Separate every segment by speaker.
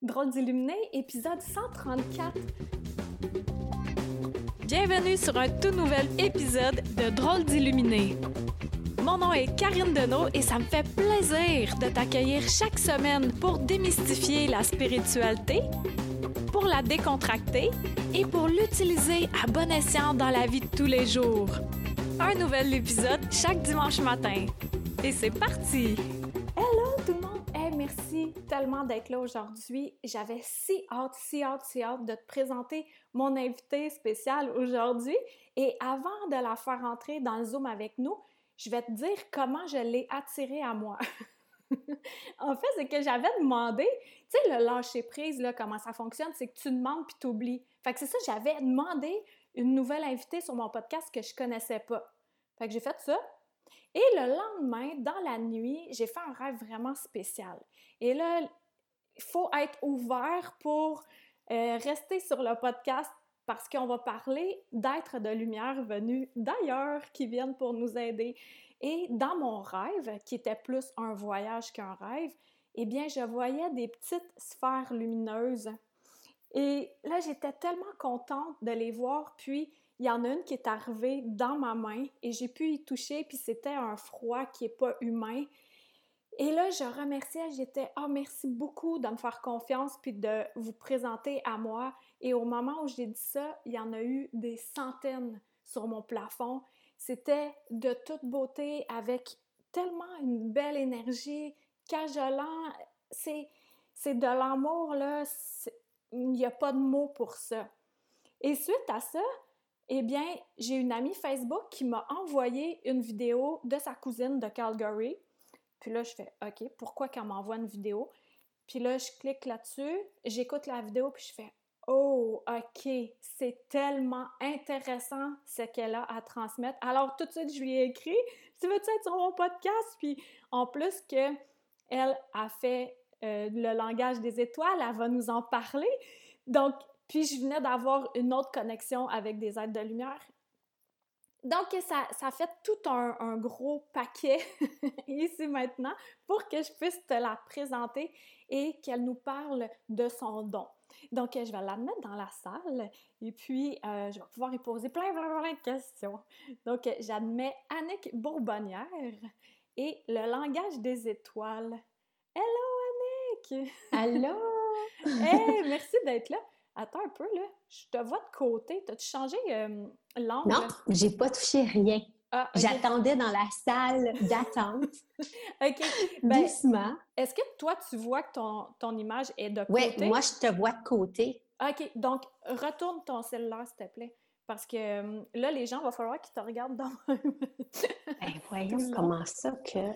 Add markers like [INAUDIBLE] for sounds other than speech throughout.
Speaker 1: Drôle d'illuminé, épisode 134. Bienvenue sur un tout nouvel épisode de Drôle d'illuminé. Mon nom est Karine Deneau et ça me fait plaisir de t'accueillir chaque semaine pour démystifier la spiritualité, pour la décontracter et pour l'utiliser à bon escient dans la vie de tous les jours. Un nouvel épisode chaque dimanche matin. Et c'est parti! D'être là aujourd'hui. J'avais si hâte, si hâte, si hâte de te présenter mon invité spécial aujourd'hui. Et avant de la faire entrer dans le Zoom avec nous, je vais te dire comment je l'ai attirée à moi. [LAUGHS] en fait, c'est que j'avais demandé, tu sais, le lâcher prise, là, comment ça fonctionne, c'est que tu demandes puis tu oublies. Fait que c'est ça, j'avais demandé une nouvelle invitée sur mon podcast que je connaissais pas. Fait que j'ai fait ça, et le lendemain, dans la nuit, j'ai fait un rêve vraiment spécial. Et là, il faut être ouvert pour euh, rester sur le podcast parce qu'on va parler d'êtres de lumière venus d'ailleurs qui viennent pour nous aider. Et dans mon rêve, qui était plus un voyage qu'un rêve, eh bien, je voyais des petites sphères lumineuses. Et là, j'étais tellement contente de les voir. Puis, il y en a une qui est arrivée dans ma main et j'ai pu y toucher, puis c'était un froid qui n'est pas humain. Et là, je remerciais, j'étais Ah, merci beaucoup de me faire confiance puis de vous présenter à moi. Et au moment où j'ai dit ça, il y en a eu des centaines sur mon plafond. C'était de toute beauté, avec tellement une belle énergie, cajolant. C'est, c'est de l'amour, là. Il n'y a pas de mots pour ça. Et suite à ça, eh bien, j'ai une amie Facebook qui m'a envoyé une vidéo de sa cousine de Calgary. Puis là, je fais OK, pourquoi qu'elle m'envoie une vidéo? Puis là, je clique là-dessus, j'écoute la vidéo, puis je fais Oh, OK, c'est tellement intéressant ce qu'elle a à transmettre. Alors, tout de suite, je lui ai écrit Tu veux-tu être sur mon podcast? Puis en plus que elle a fait euh, le langage des étoiles, elle va nous en parler. Donc, puis je venais d'avoir une autre connexion avec des êtres de lumière. Donc, ça, ça fait tout un, gros paquet [LAUGHS] ici maintenant pour que je puisse te la présenter et qu'elle nous parle de son don. Donc, je vais la mettre dans la salle et puis euh, je vais pouvoir y poser plein, plein, plein de questions. Donc, j'admets Annick Bourbonnière et le langage des étoiles. Hello, Annick!
Speaker 2: Allô! [LAUGHS]
Speaker 1: hey, merci d'être là. Attends un peu, là. Je te vois de côté. T'as-tu changé euh, l'angle?
Speaker 2: Non, j'ai pas touché rien. Ah, J'attendais dans la salle d'attente. [LAUGHS]
Speaker 1: OK.
Speaker 2: Ben, Doucement.
Speaker 1: Est-ce que toi, tu vois que ton, ton image est de côté?
Speaker 2: Oui, moi, je te vois de côté.
Speaker 1: OK. Donc, retourne ton cellulaire, s'il te plaît. Parce que euh, là, les gens, il va falloir qu'ils te regardent dans [LAUGHS]
Speaker 2: ben, voyons [LAUGHS] comment ça que...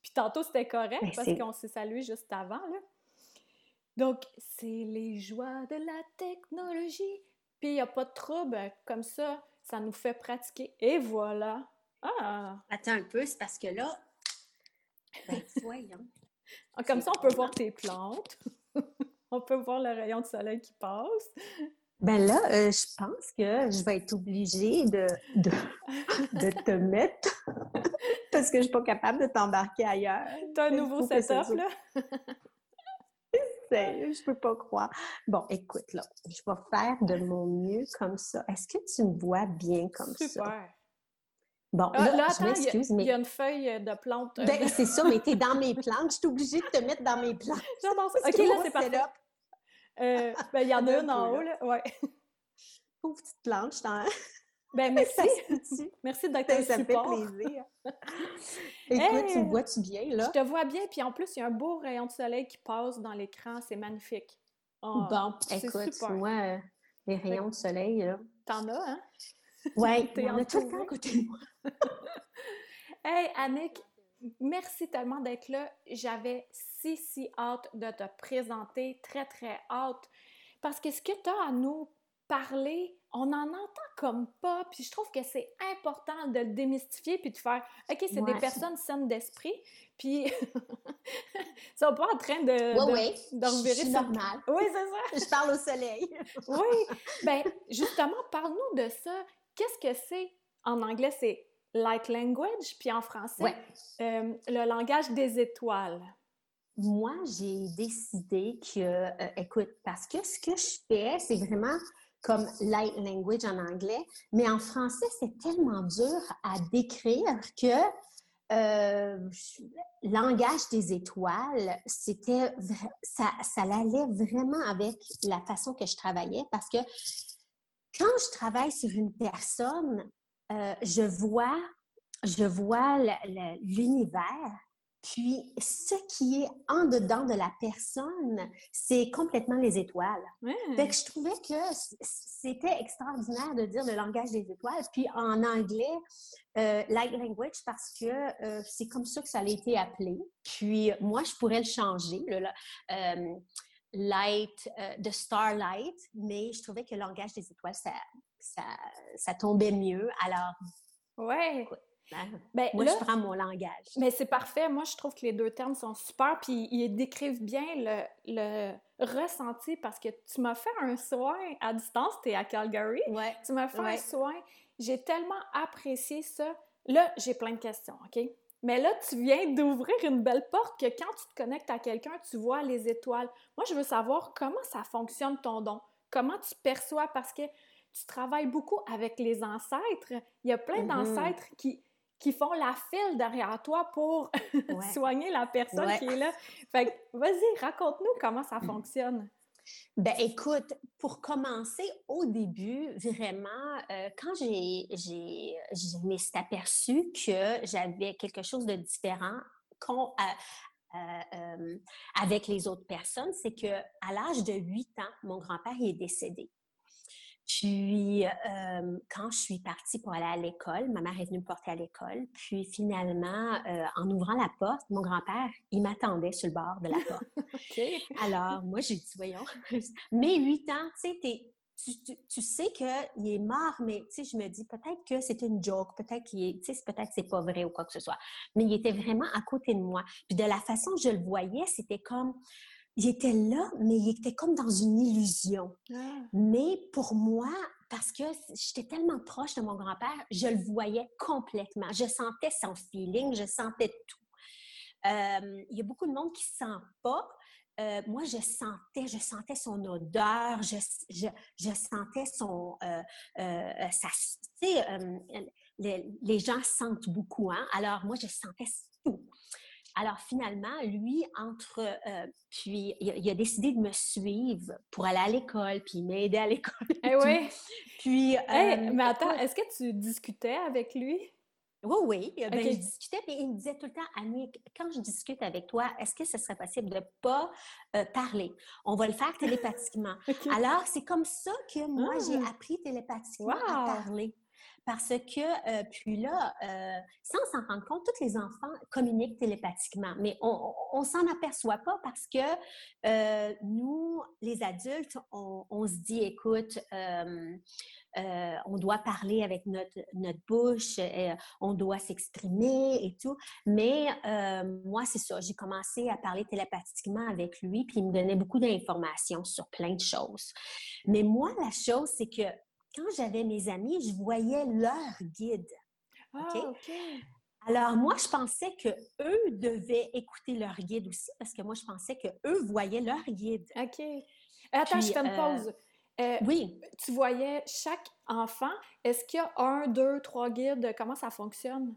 Speaker 1: Puis tantôt, c'était correct ben, parce qu'on s'est salué juste avant, là. Donc, c'est les joies de la technologie. Puis, il n'y a pas de trouble. Comme ça, ça nous fait pratiquer. Et voilà. Ah!
Speaker 2: Attends un peu, c'est parce que là, ben, [LAUGHS] voyons.
Speaker 1: Ah, comme ça, on peut voir tes plantes. [LAUGHS] on peut voir le rayon de soleil qui passe.
Speaker 2: Ben là, euh, je pense que je vais être obligée de, de, de [LAUGHS] te mettre parce que je ne suis pas capable de t'embarquer ailleurs.
Speaker 1: T'as un nouveau setup, là?
Speaker 2: Je peux pas croire. Bon, écoute, là, je vais faire de mon mieux comme ça. Est-ce que tu me vois bien comme ça?
Speaker 1: Super.
Speaker 2: Bon, ah, là, je
Speaker 1: m'excuse, mais... Il y a une feuille de plante.
Speaker 2: Euh, ben, c'est ça, mais t'es dans mes [LAUGHS] plantes. Je suis obligée de te mettre dans mes plantes. [LAUGHS]
Speaker 1: J'adore ça. [LAUGHS] OK, là, c'est parfait. Euh, ben, il y en a une en haut, là. Ouais.
Speaker 2: Pauvre petite plante, je t'en...
Speaker 1: Ben, [LAUGHS] merci. merci d'être un
Speaker 2: Ça me fait plaisir. [LAUGHS] Écoute, tu me vois-tu bien, là?
Speaker 1: Je te vois bien, puis en plus, il y a un beau rayon de soleil qui passe dans l'écran. C'est magnifique.
Speaker 2: Oh, bon, écoute, super. moi, euh, les rayons de soleil, là...
Speaker 1: T'en as, hein?
Speaker 2: Oui, [LAUGHS] il y en a tout le temps à côté de moi.
Speaker 1: hey, Annick, merci tellement d'être là. J'avais si, si hâte de te présenter, très, très hâte. Parce que ce que tu as à nous parler, on en entend comme pas, puis je trouve que c'est important de le démystifier puis de faire OK, c'est des personnes saines d'esprit, puis ils [LAUGHS] sont pas en train de
Speaker 2: oui, oui. normal.
Speaker 1: Oui, c'est
Speaker 2: ça. je parle au soleil. [LAUGHS]
Speaker 1: oui. Ben justement, parle-nous de ça. Qu'est-ce que c'est? En anglais c'est light language, puis en français euh, le langage des étoiles.
Speaker 2: moi, j'ai décidé que, euh, écoute, parce que ce que je fais, c'est vraiment comme light language en anglais, mais en français, c'est tellement dur à décrire que euh, langage des étoiles, c'était ça, ça allait vraiment avec la façon que je travaillais parce que quand je travaille sur une personne, euh, je vois je vois l'univers puis, ce qui est en dedans de la personne, c'est complètement les étoiles. Fait que je trouvais que c'était extraordinaire de dire le langage des étoiles. Puis, en anglais, euh, light language, parce que euh, c'est comme ça que ça a été appelé. Puis, moi, je pourrais le changer, le, euh, light, de starlight, mais je trouvais que le langage des étoiles, ça, ça, ça tombait mieux. Alors,
Speaker 1: ouais.
Speaker 2: Ben, moi, je prends mon langage.
Speaker 1: Mais c'est parfait. Moi, je trouve que les deux termes sont super, puis ils décrivent bien le, le ressenti parce que tu m'as fait un soin à distance, tu es à Calgary.
Speaker 2: Ouais.
Speaker 1: Tu m'as fait un soin. J'ai tellement apprécié ça. Là, j'ai plein de questions, OK? Mais là, tu viens d'ouvrir une belle porte que quand tu te connectes à quelqu'un, tu vois les étoiles. Moi, je veux savoir comment ça fonctionne ton don. Comment tu perçois? Parce que tu travailles beaucoup avec les ancêtres. Il y a plein mm-hmm. d'ancêtres qui, qui font la file derrière toi pour [LAUGHS] soigner la personne qui est là. Fait que, vas-y, raconte-nous comment ça fonctionne.
Speaker 2: Ben écoute, pour commencer au début, vraiment, euh, quand j'ai, j'ai, je m'est aperçu que j'avais quelque chose de différent qu'on, euh, euh, avec les autres personnes, c'est que à l'âge de 8 ans, mon grand-père est décédé. Puis, euh, quand je suis partie pour aller à l'école, ma mère est venue me porter à l'école. Puis, finalement, euh, en ouvrant la porte, mon grand-père, il m'attendait sur le bord de la [LAUGHS] porte. Alors, moi, j'ai dit, voyons, [LAUGHS] mes huit ans, tu sais, tu, tu, sais qu'il est mort, mais tu sais, je me dis peut-être que c'est une joke, peut-être qu'il est, tu sais, peut-être c'est pas vrai ou quoi que ce soit. Mais il était vraiment à côté de moi. Puis de la façon que je le voyais, c'était comme, il était là, mais il était comme dans une illusion. Ah. Mais pour moi, parce que j'étais tellement proche de mon grand-père, je le voyais complètement. Je sentais son feeling, je sentais tout. Euh, il y a beaucoup de monde qui ne sent pas. Euh, moi, je sentais, je sentais son odeur, je, je, sentais son... Euh, tu sais, les, les, gens sentent beaucoup, hein? Alors, moi, je sentais tout. Alors finalement, lui, entre, euh, puis il a, décidé de me suivre pour aller à l'école, puis m'aider à l'école.
Speaker 1: Eh oui.
Speaker 2: Puis.
Speaker 1: Euh, mais attends, est-ce que tu discutais avec lui?
Speaker 2: Oui, oui. Euh, ben, je discutais, puis il me disait tout le temps, Annick, quand je discute avec toi, est-ce que ce serait possible de ne pas parler? On va le faire [LAUGHS] télépathiquement. Alors, c'est comme ça que moi, j'ai ah! appris télépathiquement à parler. Parce que, euh, puis là, euh, sans s'en rendre compte, tous les enfants communiquent télépathiquement, mais on, on, s'en aperçoit pas parce que euh, nous, les adultes, on, se dit, écoute, on doit parler avec notre, notre bouche, on doit s'exprimer et tout. Mais moi, c'est ça, j'ai commencé à parler télépathiquement avec lui, puis il me donnait beaucoup d'informations sur plein de choses. Mais moi, la chose, c'est que quand j'avais mes amis, je voyais leur guide.
Speaker 1: Ah, OK.
Speaker 2: Alors, moi, je pensais que eux devaient écouter leur guide aussi, parce que moi, je pensais que eux voyaient leur guide.
Speaker 1: OK. Attends, je fais une euh, pause.
Speaker 2: Euh, oui.
Speaker 1: Tu voyais chaque enfant. Est-ce qu'il y a un, deux, trois guides? Comment ça fonctionne?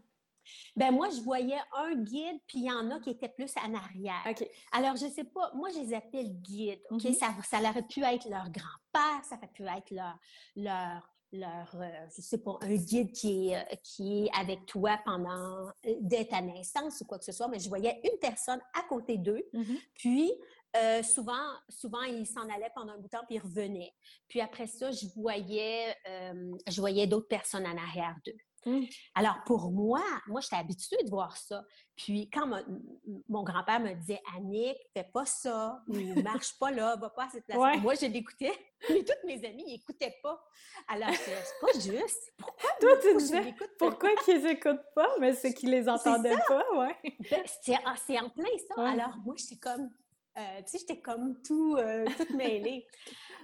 Speaker 2: Ben moi, je voyais un guide, puis il y en a qui étaient plus en arrière. Alors, je sais pas, moi, je les appelle guides, OK? Mm-hmm. ça, ça aurait pu être leur grand-père, ça aurait pu être leur, leur, leur euh, je sais pas, un guide qui est, euh, qui est avec toi pendant, euh, dès ta naissance ou quoi que ce soit, mais je voyais une personne à côté d'eux, mm-hmm. puis souvent, souvent, ils s'en allaient pendant un bout de temps, puis ils revenaient. Puis après ça, je voyais, je voyais d'autres personnes en arrière d'eux. Mmh. Alors, pour moi, moi, j'étais habituée de voir ça. Puis, quand mon, grand-père me disait, Annick, fais pas ça, ne marche pas là, va pas à cette place. Moi, je l'écoutais, mais toutes mes amies n'écoutaient pas. Alors, c'est pas juste.
Speaker 1: Pourquoi Toi, tu disais, pourquoi qu'ils n'écoutent pas? Mais c'est qu'ils les entendaient pas, ouais.
Speaker 2: Ben, ah, c'est en plein ça. Alors, moi, j'étais comme, euh, tu sais, j'étais comme tout, euh, toute mêlée.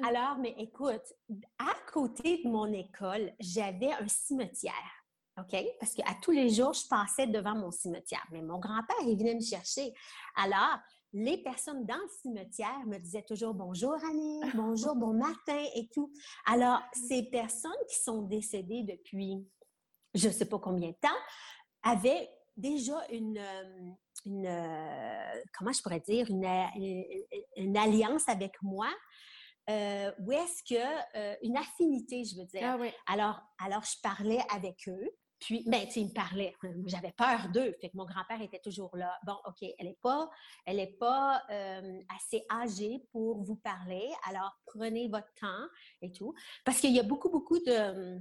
Speaker 2: Alors, mais écoute, à côté de mon école, j'avais un cimetière. OK? Parce qu'à tous les jours, je passais devant mon cimetière. Mais mon grand-père, il venait me chercher. Alors, les personnes dans le cimetière me disaient toujours bonjour Annie, [LAUGHS] bonjour, bon matin et tout. Alors, ces personnes qui sont décédées depuis je ne sais pas combien de temps avaient déjà une, euh, une euh, comment je pourrais dire, une, une, alliance avec moi. Euh, où est-ce que une affinité, je veux dire.
Speaker 3: Ah
Speaker 2: alors, alors, je parlais avec eux. Puis, ben, tu sais, ils me parlaient. J'avais peur d'eux. Fait que mon grand-père était toujours là. Bon, OK, elle n'est pas, elle est pas assez âgée pour vous parler. Alors, prenez votre temps et tout. Parce qu'il y a beaucoup, beaucoup de,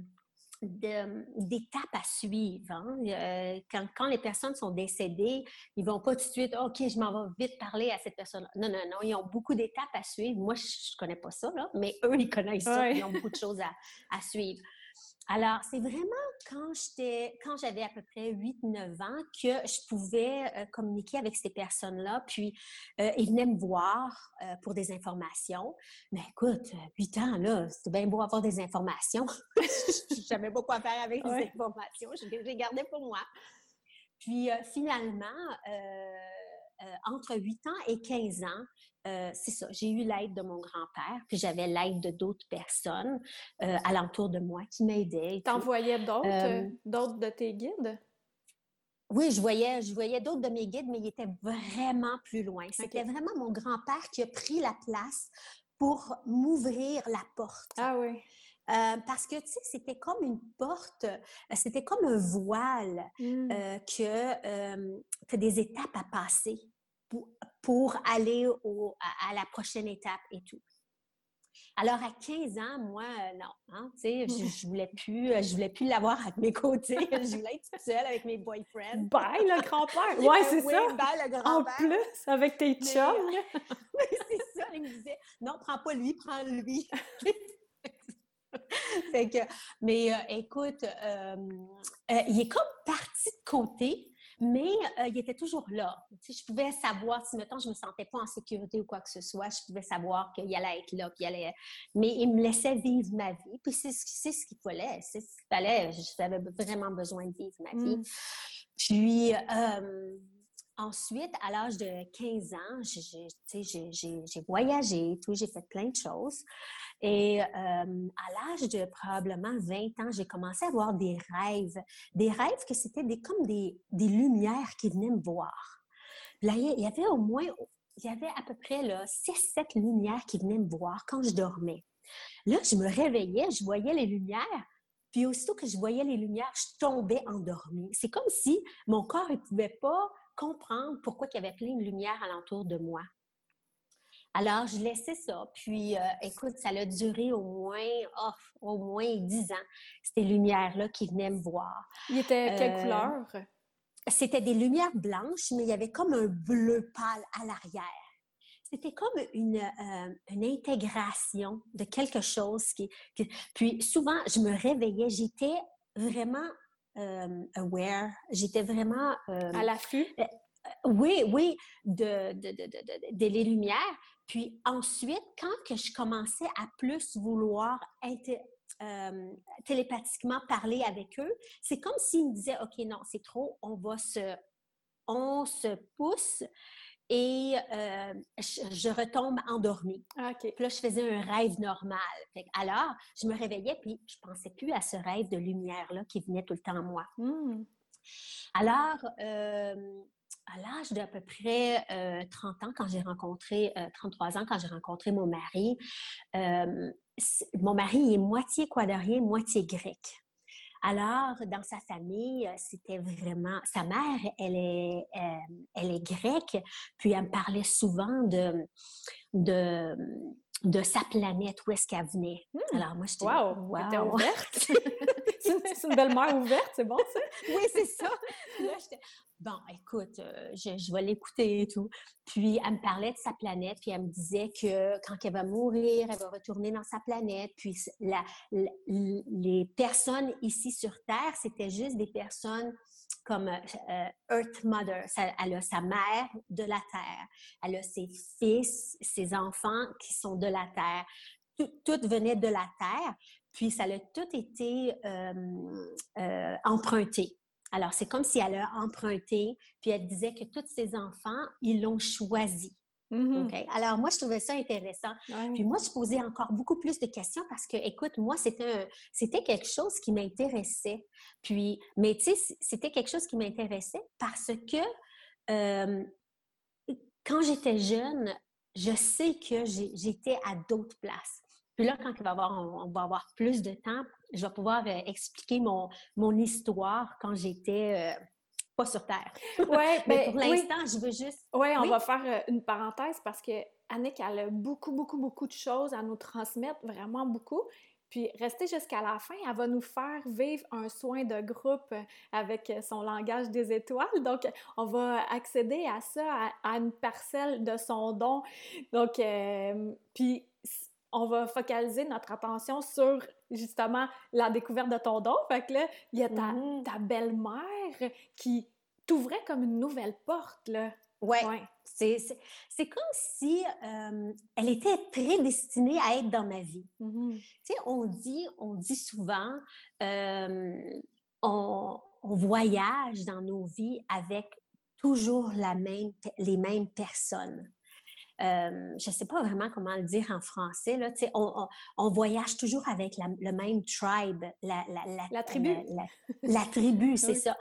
Speaker 2: d'étapes à suivre. Hein. Euh, quand, quand, les personnes sont décédées, ils vont pas tout de suite, OK, je m'en vais vite parler à cette personne. Non, non, non, ils ont beaucoup d'étapes à suivre. Moi, je, ne connais pas ça, là, mais eux, ils connaissent ça. Ils ont beaucoup de choses à, à suivre. Alors, c'est vraiment quand j'étais, quand j'avais à peu près 8-9 ans que je pouvais euh, communiquer avec ces personnes-là. Puis, euh, ils venaient me voir euh, pour des informations. Mais écoute, 8 ans, là, c'était bien beau avoir des informations. je savais pas quoi faire avec ces informations. Je les gardais pour moi. Puis, finalement, entre 8 ans et 15 ans, euh, c'est ça, j'ai eu l'aide de mon grand-père, puis j'avais l'aide de d'autres personnes euh, alentour de moi qui m'aidaient.
Speaker 3: T'envoyais d'autres, euh, d'autres de tes guides?
Speaker 2: Oui, je voyais, je voyais d'autres de mes guides, mais ils étaient vraiment plus loin. C'était vraiment mon grand-père qui a pris la place pour m'ouvrir la porte.
Speaker 3: Ah oui.
Speaker 2: parce que, tu sais, c'était comme une porte, c'était comme un voile mmh. que tu as des étapes à passer pour, aller à, la prochaine étape et tout. Alors, à 15 ans, moi, euh, non, hein, tu sais, je, voulais plus, euh, je voulais plus l'avoir à mes côtés. [LAUGHS] je voulais être toute seule avec mes boyfriends.
Speaker 3: Bye, le grand-père! [LAUGHS] Ouais, c'est ça!
Speaker 2: Bye, le grand-père!
Speaker 3: En plus, avec tes chums! [LAUGHS]
Speaker 2: oui, c'est ça. Il me disait, non, prends pas lui, prends lui. fait que, mais euh, écoute, il est comme parti de côté mais euh, il était toujours là. je pouvais savoir, si mettons, je me sentais pas en sécurité ou quoi que ce soit, je pouvais savoir qu'il allait être là, puis allait... Mais il me laissait vivre ma vie, puis c'est ce qu'il fallait, c'est ce qu'il fallait. J'avais vraiment besoin de vivre ma vie. Mmh. Puis... Euh, ensuite, à l'âge de 15 ans, j'ai voyagé, tout, j'ai fait plein de choses. Et euh, à l'âge de probablement 20 ans, j'ai commencé à avoir des rêves. Des rêves que c'était des, comme des, des, lumières qui venaient me voir. Là, il y avait au moins, il y avait à peu près 6-7 lumières qui venaient me voir quand je dormais. Là, je me réveillais, je voyais les lumières, puis aussitôt que je voyais les lumières, je tombais endormie. C'est comme si mon corps ne pouvait pas comprendre pourquoi il y avait plein de lumière alentour de moi. Alors, je laissais ça. Puis, euh, écoute, ça a duré au moins, oh, au moins dix ans, ces lumières-là qui venaient me voir.
Speaker 3: Il était quelle euh, couleur?
Speaker 2: C'était des lumières blanches, mais il y avait comme un bleu pâle à l'arrière. C'était comme une, euh, une, intégration de quelque chose qui, Puis, souvent, je me réveillais, j'étais vraiment aware, j'étais vraiment...
Speaker 3: à l'affût?
Speaker 2: oui, oui, de, de, de, de, les lumières. Puis ensuite, quand que je commençais à plus vouloir euh, télépathiquement parler avec eux, c'est comme s'ils me disaient, OK, non, c'est trop, on va se, on se pousse et euh, je, retombe endormie.
Speaker 3: Ah,
Speaker 2: puis là, je faisais un rêve normal. alors, je me réveillais, puis je pensais plus à ce rêve de lumière-là qui venait tout le temps à moi.
Speaker 3: Mmh.
Speaker 2: Alors, euh, à l'âge d'à peu près 30 euh, ans, quand j'ai rencontré, 33 euh, ans, quand j'ai rencontré mon mari, mon mari est moitié quadrien, moitié grec. Alors, dans sa famille, c'était vraiment... Sa mère, elle est, elle est grecque, puis elle me parlait souvent de, de, de sa planète, où est-ce qu'elle venait.
Speaker 3: Mmh. Alors, moi, j'étais... Wow! wow. ouverte! [LAUGHS] c'est une belle mère ouverte, c'est bon, ça?
Speaker 2: oui, c'est ça! Là, bon, écoute, euh, je, vais l'écouter et tout. Puis, elle me parlait de sa planète, puis elle me disait que quand elle va mourir, elle va retourner dans sa planète. Puis, les personnes ici sur Terre, c'était juste des personnes comme euh, Earth Mother. elle a sa mère de la Terre. Elle a ses fils, ses enfants qui sont de la Terre. Tout, venait de la Terre. Puis, ça a tout été euh, emprunté. Alors, c'est comme si elle a emprunté, puis elle disait que tous ses enfants, ils l'ont choisi. Mm-hmm. Alors, moi, je trouvais ça intéressant. Puis moi, je posais encore beaucoup plus de questions parce que, écoute, moi, c'était, c'était quelque chose qui m'intéressait. Puis, mais tu sais, c'était quelque chose qui m'intéressait parce que euh, quand j'étais jeune, je sais que j'étais à d'autres places. Puis là, quand il va avoir, on, va avoir plus de temps, je vais pouvoir euh, expliquer mon, mon histoire quand j'étais euh, pas sur Terre. [LAUGHS]
Speaker 3: Ouais,
Speaker 2: mais ben, pour l'instant, je veux juste.
Speaker 3: Ouais, on va faire euh, une parenthèse parce que Annick, elle a beaucoup, beaucoup, beaucoup de choses à nous transmettre, vraiment beaucoup. Puis rester jusqu'à la fin, elle va nous faire vivre un soin de groupe avec son langage des étoiles. Donc, on va accéder à ça, à, une parcelle de son don. Donc, euh, puis on va focaliser notre attention sur justement la découverte de ton don. Fait que là, il y a ta, mm-hmm. ta belle-mère qui t'ouvrait comme une nouvelle porte, là.
Speaker 2: Ouais. ouais. C'est comme si euh, elle était prédestinée à être dans ma vie. Mm-hmm. Tu sais, on dit, on dit souvent, euh, on, on, voyage dans nos vies avec toujours la même, les mêmes personnes. Euh, je ne sais pas vraiment comment le dire en français, là, on, on, voyage toujours avec le même tribe, la,
Speaker 3: la, la tribu.
Speaker 2: La, tribu, [LAUGHS] c'est ça.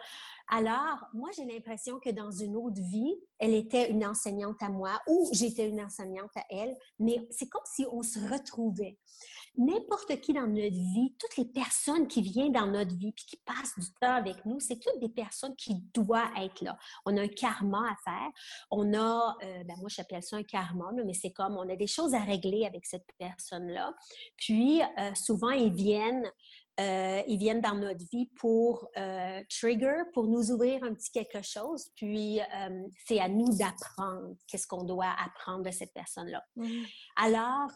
Speaker 2: Alors, moi, j'ai l'impression que dans une autre vie, elle était une enseignante à moi ou j'étais une enseignante à elle, mais c'est comme si on se retrouvait. N'importe qui dans notre vie, toutes les personnes qui viennent dans notre vie puis qui passent du temps avec nous, c'est toutes des personnes qui doivent être là. On a un karma à faire. On a, euh, ben moi, j'appelle ça un karma, mais c'est comme on a des choses à régler avec cette personne-là. Puis, euh, souvent, ils viennent euh, ils viennent dans notre vie pour euh, trigger, pour nous ouvrir un petit quelque chose. Puis, euh, c'est à nous d'apprendre qu'est-ce qu'on doit apprendre de cette personne-là. Mmh. Alors,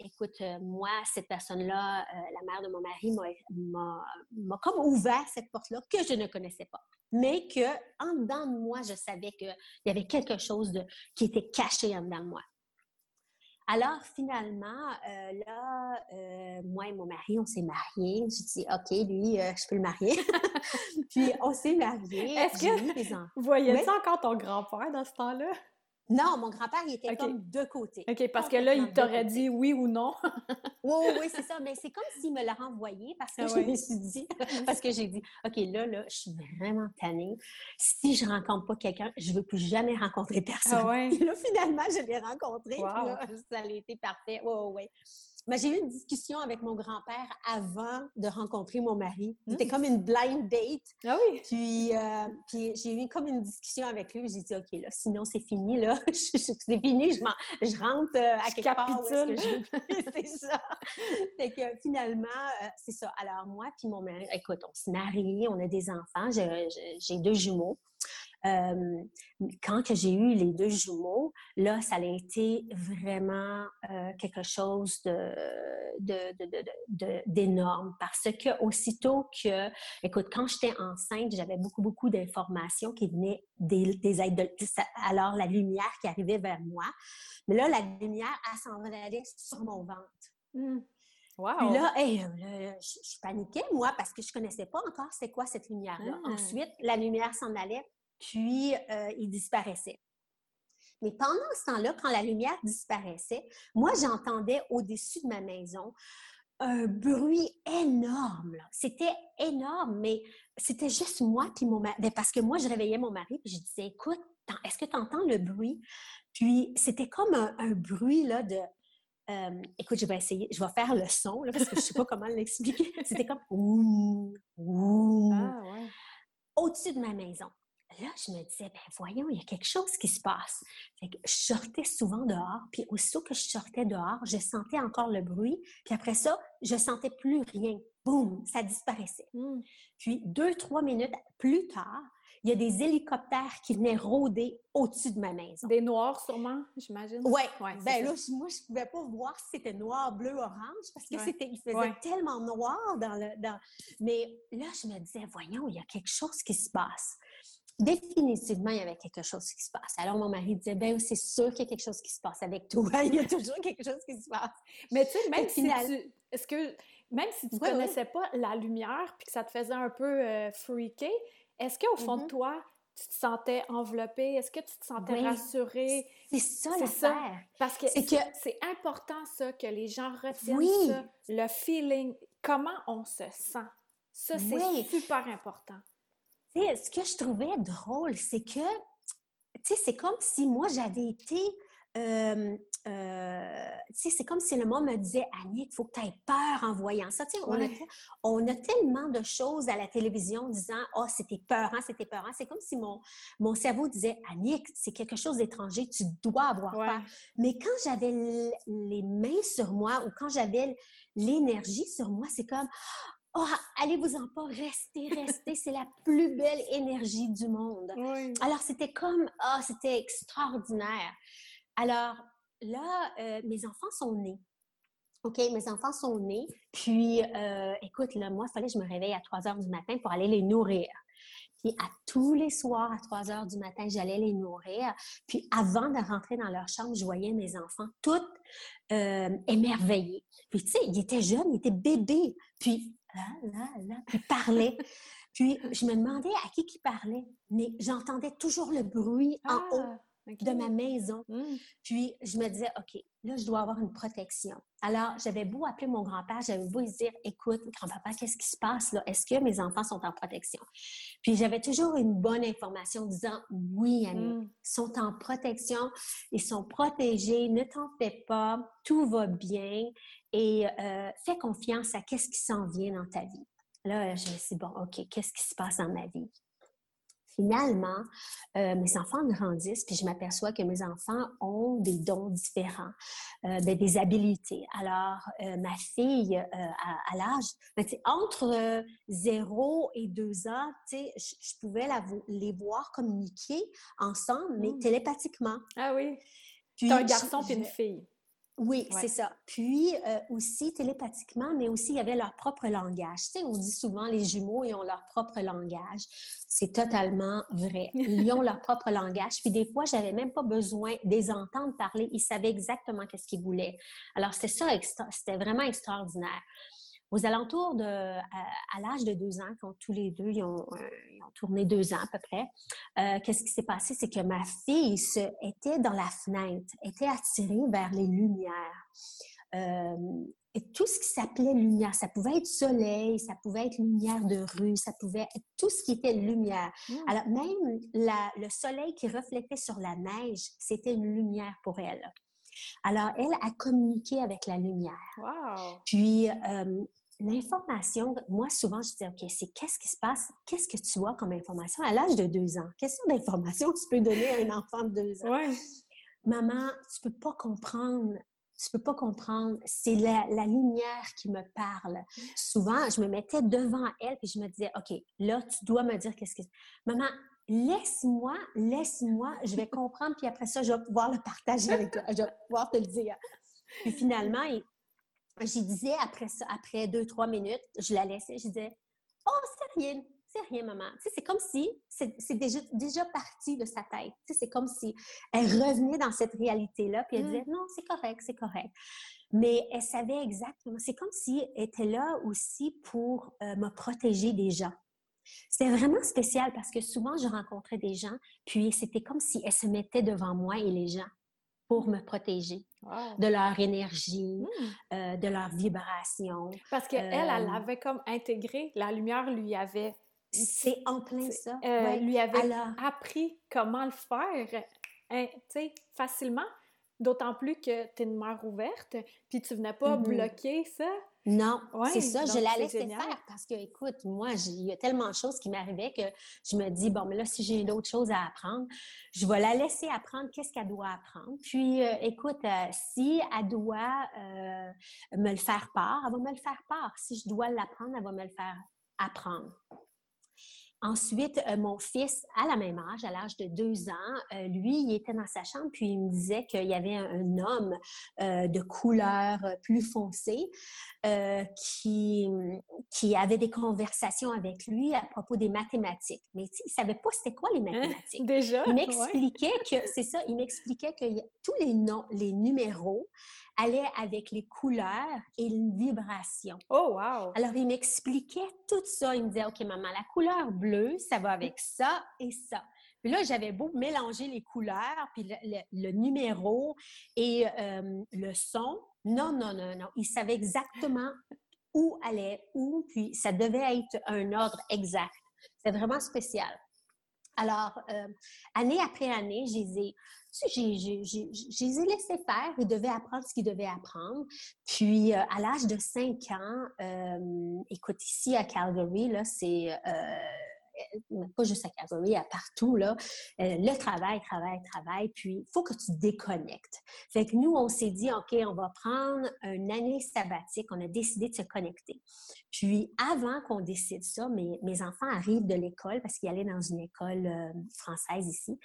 Speaker 2: écoute, moi, cette personne-là, la mère de mon mari, m'a comme ouvert cette porte-là que je ne connaissais pas. Mais que, en dedans de moi, je savais qu'il y avait quelque chose de, qui était caché en dedans de moi. Alors, finalement, euh, là, euh, moi et mon mari, on s'est mariés. J'ai dit, OK, lui, euh, je peux le marier. [LAUGHS] Puis, on s'est mariés.
Speaker 3: Est-ce que vous voyez ça encore ton grand-père dans ce temps-là?
Speaker 2: Non, mon grand-père, il était comme de côté.
Speaker 3: OK, parce que là, il t'aurait dit oui ou non. [LAUGHS]
Speaker 2: oui, oui, c'est ça. Mais c'est comme s'il me l'a renvoyé parce que ah je me suis dit, [LAUGHS] parce que j'ai dit, OK, là, là, je suis vraiment tannée. Si je rencontre pas quelqu'un, je veux plus jamais rencontrer personne. Ah ouais. [LAUGHS] là, finalement, je l'ai rencontré. ça a été parfait. Oui, oui, oui j'ai eu une discussion avec mon grand-père avant de rencontrer mon mari. C'était hmm. comme une blind date.
Speaker 3: Ah oui?
Speaker 2: Puis, euh, puis j'ai eu comme une discussion avec lui. J'ai dit, OK, là, sinon c'est fini, là. [LAUGHS] c'est fini, je, je rentre euh, à quelque part. [LAUGHS] [LAUGHS] c'est ça. fait que finalement, euh, c'est ça. Alors moi, puis mon mari, écoute, on se marie, on a des enfants. J'ai deux jumeaux quand que j'ai eu les deux jumeaux, là, ça a été vraiment quelque chose de, d'énorme parce que aussitôt que, écoute, quand j'étais enceinte, j'avais beaucoup, beaucoup d'informations qui venaient des, des aides de, alors la lumière qui arrivait vers moi. Mais là, la lumière, elle s'en allait sur mon ventre. Mmh.
Speaker 3: Wow.
Speaker 2: Puis là, je, paniquais, moi, parce que je connaissais pas encore c'est quoi cette lumière-là. Ah. Ensuite, la lumière s'en allait puis euh, il disparaissait. Mais pendant ce temps-là, quand la lumière disparaissait, moi, j'entendais au-dessus de ma maison un bruit énorme. C'était énorme, mais c'était juste moi qui mon mari. Parce que moi, je réveillais mon mari et je disais, écoute, est-ce que tu entends le bruit? Puis c'était comme un, bruit là, de. Euh, écoute, je vais essayer, je vais faire le son parce que je ne sais pas [LAUGHS] comment l'expliquer. C'était comme ah, au-dessus de ma maison là, je me disais, ben voyons, il y a quelque chose qui se passe. je sortais souvent dehors, puis aussitôt que je sortais dehors, je sentais encore le bruit, puis après ça, je sentais plus rien. Boum, ça disparaissait. Mmh. Puis deux, trois minutes plus tard, il y a des hélicoptères qui venaient rôder au-dessus de ma maison.
Speaker 3: Des noirs sûrement, j'imagine.
Speaker 2: Oui. Ouais, ben là, moi, je ne pouvais pas voir si c'était noir, bleu, orange, parce que c'était, il faisait tellement noir dans le... Dans... Mais là, je me disais, voyons, il y a quelque chose qui se passe définitivement, il y avait quelque chose qui se passe. Alors, mon mari disait, ben c'est sûr qu'il y a quelque chose qui se passe avec toi. [LAUGHS] il y a toujours quelque chose qui se passe.
Speaker 3: Mais tu sais, même si tu... Est-ce que... Même si tu ne connaissais pas la lumière puis que ça te faisait un peu euh, freaker, est-ce qu'au fond de mm-hmm. toi, tu te sentais enveloppée? Est-ce que tu te sentais rassurée?
Speaker 2: C'est ça l'affaire.
Speaker 3: Parce que c'est important, ça, que les gens retiennent ça, le feeling, comment on se sent? Ça, c'est super important.
Speaker 2: Ce que je trouvais drôle, c'est que, tu sais, c'est comme si moi, j'avais été euh, euh, c'est comme si le monde me disait Annick, il faut que tu aies peur en voyant ça. On, a, on, a, tellement de choses à la télévision disant Oh, c'était peurant, c'était peurant. C'est comme si mon, mon cerveau disait Annick, c'est quelque chose d'étranger, tu dois avoir peur. Mais quand j'avais les mains sur moi ou quand j'avais l'énergie sur moi, c'est comme Oh, allez-vous-en pas, restez, restez, c'est la plus belle énergie du monde. Alors, c'était comme, oh, c'était extraordinaire. Alors, là, euh, mes enfants sont nés. OK, mes enfants sont nés. Puis, euh, écoute, là, moi, il fallait que je me réveille à 3 heures du matin pour aller les nourrir. Puis, à tous les soirs, à 3 heures du matin, j'allais les nourrir. Puis, avant de rentrer dans leur chambre, je voyais mes enfants toutes euh, émerveillées. Puis, tu sais, ils étaient jeunes, ils étaient bébés. Puis, là, là, là, ils parlaient. Puis, je me demandais à qui qui parlait. Mais j'entendais toujours le bruit en haut ah! de ma maison. Mmh. Puis je me disais, OK, là, je dois avoir une protection. Alors, j'avais beau appeler mon grand-père, j'avais beau lui dire, écoute, grand-papa, qu'est-ce qui se passe là? Est-ce que mes enfants sont en protection? Puis j'avais toujours une bonne information disant, oui, Annie, ils sont en protection, ils sont protégés, ne t'en fais pas, tout va bien et euh, fais confiance à qu'est-ce qui s'en vient dans ta vie. Là, je me suis dit, bon, OK, qu'est-ce qui se passe dans ma vie? finalement, euh, mes enfants grandissent, puis je m'aperçois que mes enfants ont des dons différents, euh, ben, des habiletés. Alors, ma fille, à, l'âge, ben, entre 0 et 2 ans, je, pouvais les voir communiquer ensemble, mais mmh. télépathiquement.
Speaker 3: Ah oui. Tu un garçon et une fille.
Speaker 2: Oui, c'est ça. Puis euh, aussi télépathiquement, mais aussi il y avait leur propre langage. Tu sais, on dit souvent les jumeaux, ils ont leur propre langage. C'est totalement vrai. [LAUGHS] Ils ont leur propre langage. Puis des fois, j'avais même pas besoin de les entendre parler. Ils savaient exactement qu'est-ce qu'ils voulaient. Alors c'était ça, c'était vraiment extraordinaire aux alentours de, à, l'âge de deux ans, quand tous les deux, ils ont, euh, tourné deux ans à peu près, euh, qu'est-ce qui s'est passé? C'est que ma fille se, était dans la fenêtre, était attirée vers les lumières. Euh, et tout ce qui s'appelait lumière, ça pouvait être soleil, ça pouvait être lumière de rue, ça pouvait être tout ce qui était lumière. Mmh. Alors même la, le soleil qui reflétait sur la neige, c'était une lumière pour elle. Alors, elle a communiqué avec la lumière.
Speaker 3: Wow.
Speaker 2: Puis, l'information, moi, souvent, je dis, OK, c'est qu'est-ce qui se passe? Qu'est-ce que tu vois comme information à l'âge de deux ans? Quelle sorte d'information tu peux donner à un enfant de deux ans? Maman, tu peux pas comprendre. Tu peux pas comprendre. C'est la, lumière qui me parle. Souvent, je me mettais devant elle et je me disais, OK, là, tu dois me dire qu'est-ce que... Maman, laisse-moi, laisse-moi, je vais comprendre, puis après ça, je vais pouvoir le partager avec toi. Je vais pouvoir te le dire. Puis finalement, J'y disais après ça, après deux, trois minutes, je la laissais, je disais Oh, c'est rien, c'est rien, maman. Tu sais, c'est comme si c'est déjà, déjà parti de sa tête. Tu sais, c'est comme si elle revenait dans cette réalité-là, puis elle disait mmh. Non, c'est correct, c'est correct. Mais elle savait exactement. C'est comme si elle était là aussi pour euh, me protéger des gens. C'était vraiment spécial parce que souvent, je rencontrais des gens, puis c'était comme si elle se mettait devant moi et les gens pour me protéger de leur énergie, mmh. euh, de leur vibration.
Speaker 3: Parce qu'elle, elle, elle euh, avait comme intégré, la lumière lui avait...
Speaker 2: C'est en plein ça.
Speaker 3: Euh, Lui avait appris comment le faire, hein, tu sais, facilement. D'autant plus que tu es une mère ouverte, puis tu venais pas mmh bloquer ça.
Speaker 2: Non, c'est ça, je la laissais faire parce que, écoute, moi, il y a tellement de choses qui m'arrivaient que je me dis, bon, mais là, si j'ai d'autres choses à apprendre, je vais la laisser apprendre qu'est-ce qu'elle doit apprendre. Puis, euh, écoute, euh, si elle doit euh, me le faire part, elle va me le faire part. Si je dois l'apprendre, elle va me le faire apprendre. Ensuite, euh, mon fils, à la même âge, à l'âge de deux ans, euh, lui, il était dans sa chambre, puis il me disait qu'il y avait un, homme euh, de couleur plus foncée qui, qui avait des conversations avec lui à propos des mathématiques. Mais il ne savait pas c'était quoi les hein? mathématiques.
Speaker 3: Déjà?
Speaker 2: Il m'expliquait que, c'est ça, il m'expliquait que tous les, noms, les numéros allait avec les couleurs et les vibrations.
Speaker 3: Oh, wow!
Speaker 2: Alors, il m'expliquait tout ça. Il me disait, OK, maman, la couleur bleue, ça va avec ça et ça. Puis là, j'avais beau mélanger les couleurs, puis le, numéro et euh, le son. Non, non, non, non. Il savait exactement où allait où, puis ça devait être un ordre exact. C'est vraiment spécial. Alors, euh, année après année, je les ai, je les ai laissés faire. Ils devaient apprendre ce qu'ils devaient apprendre. Puis, euh, à l'âge de 5 ans, euh, écoute, ici à Calgary, là, c'est pas juste à Calgary, à partout, là, euh, le travail, travail, travail, puis il faut que tu déconnectes. Fait que nous, on s'est dit, OK, on va prendre une année sabbatique, on a décidé de se connecter. Puis avant qu'on décide ça, mes, mes enfants arrivent de l'école parce qu'ils allaient dans une école euh, française ici.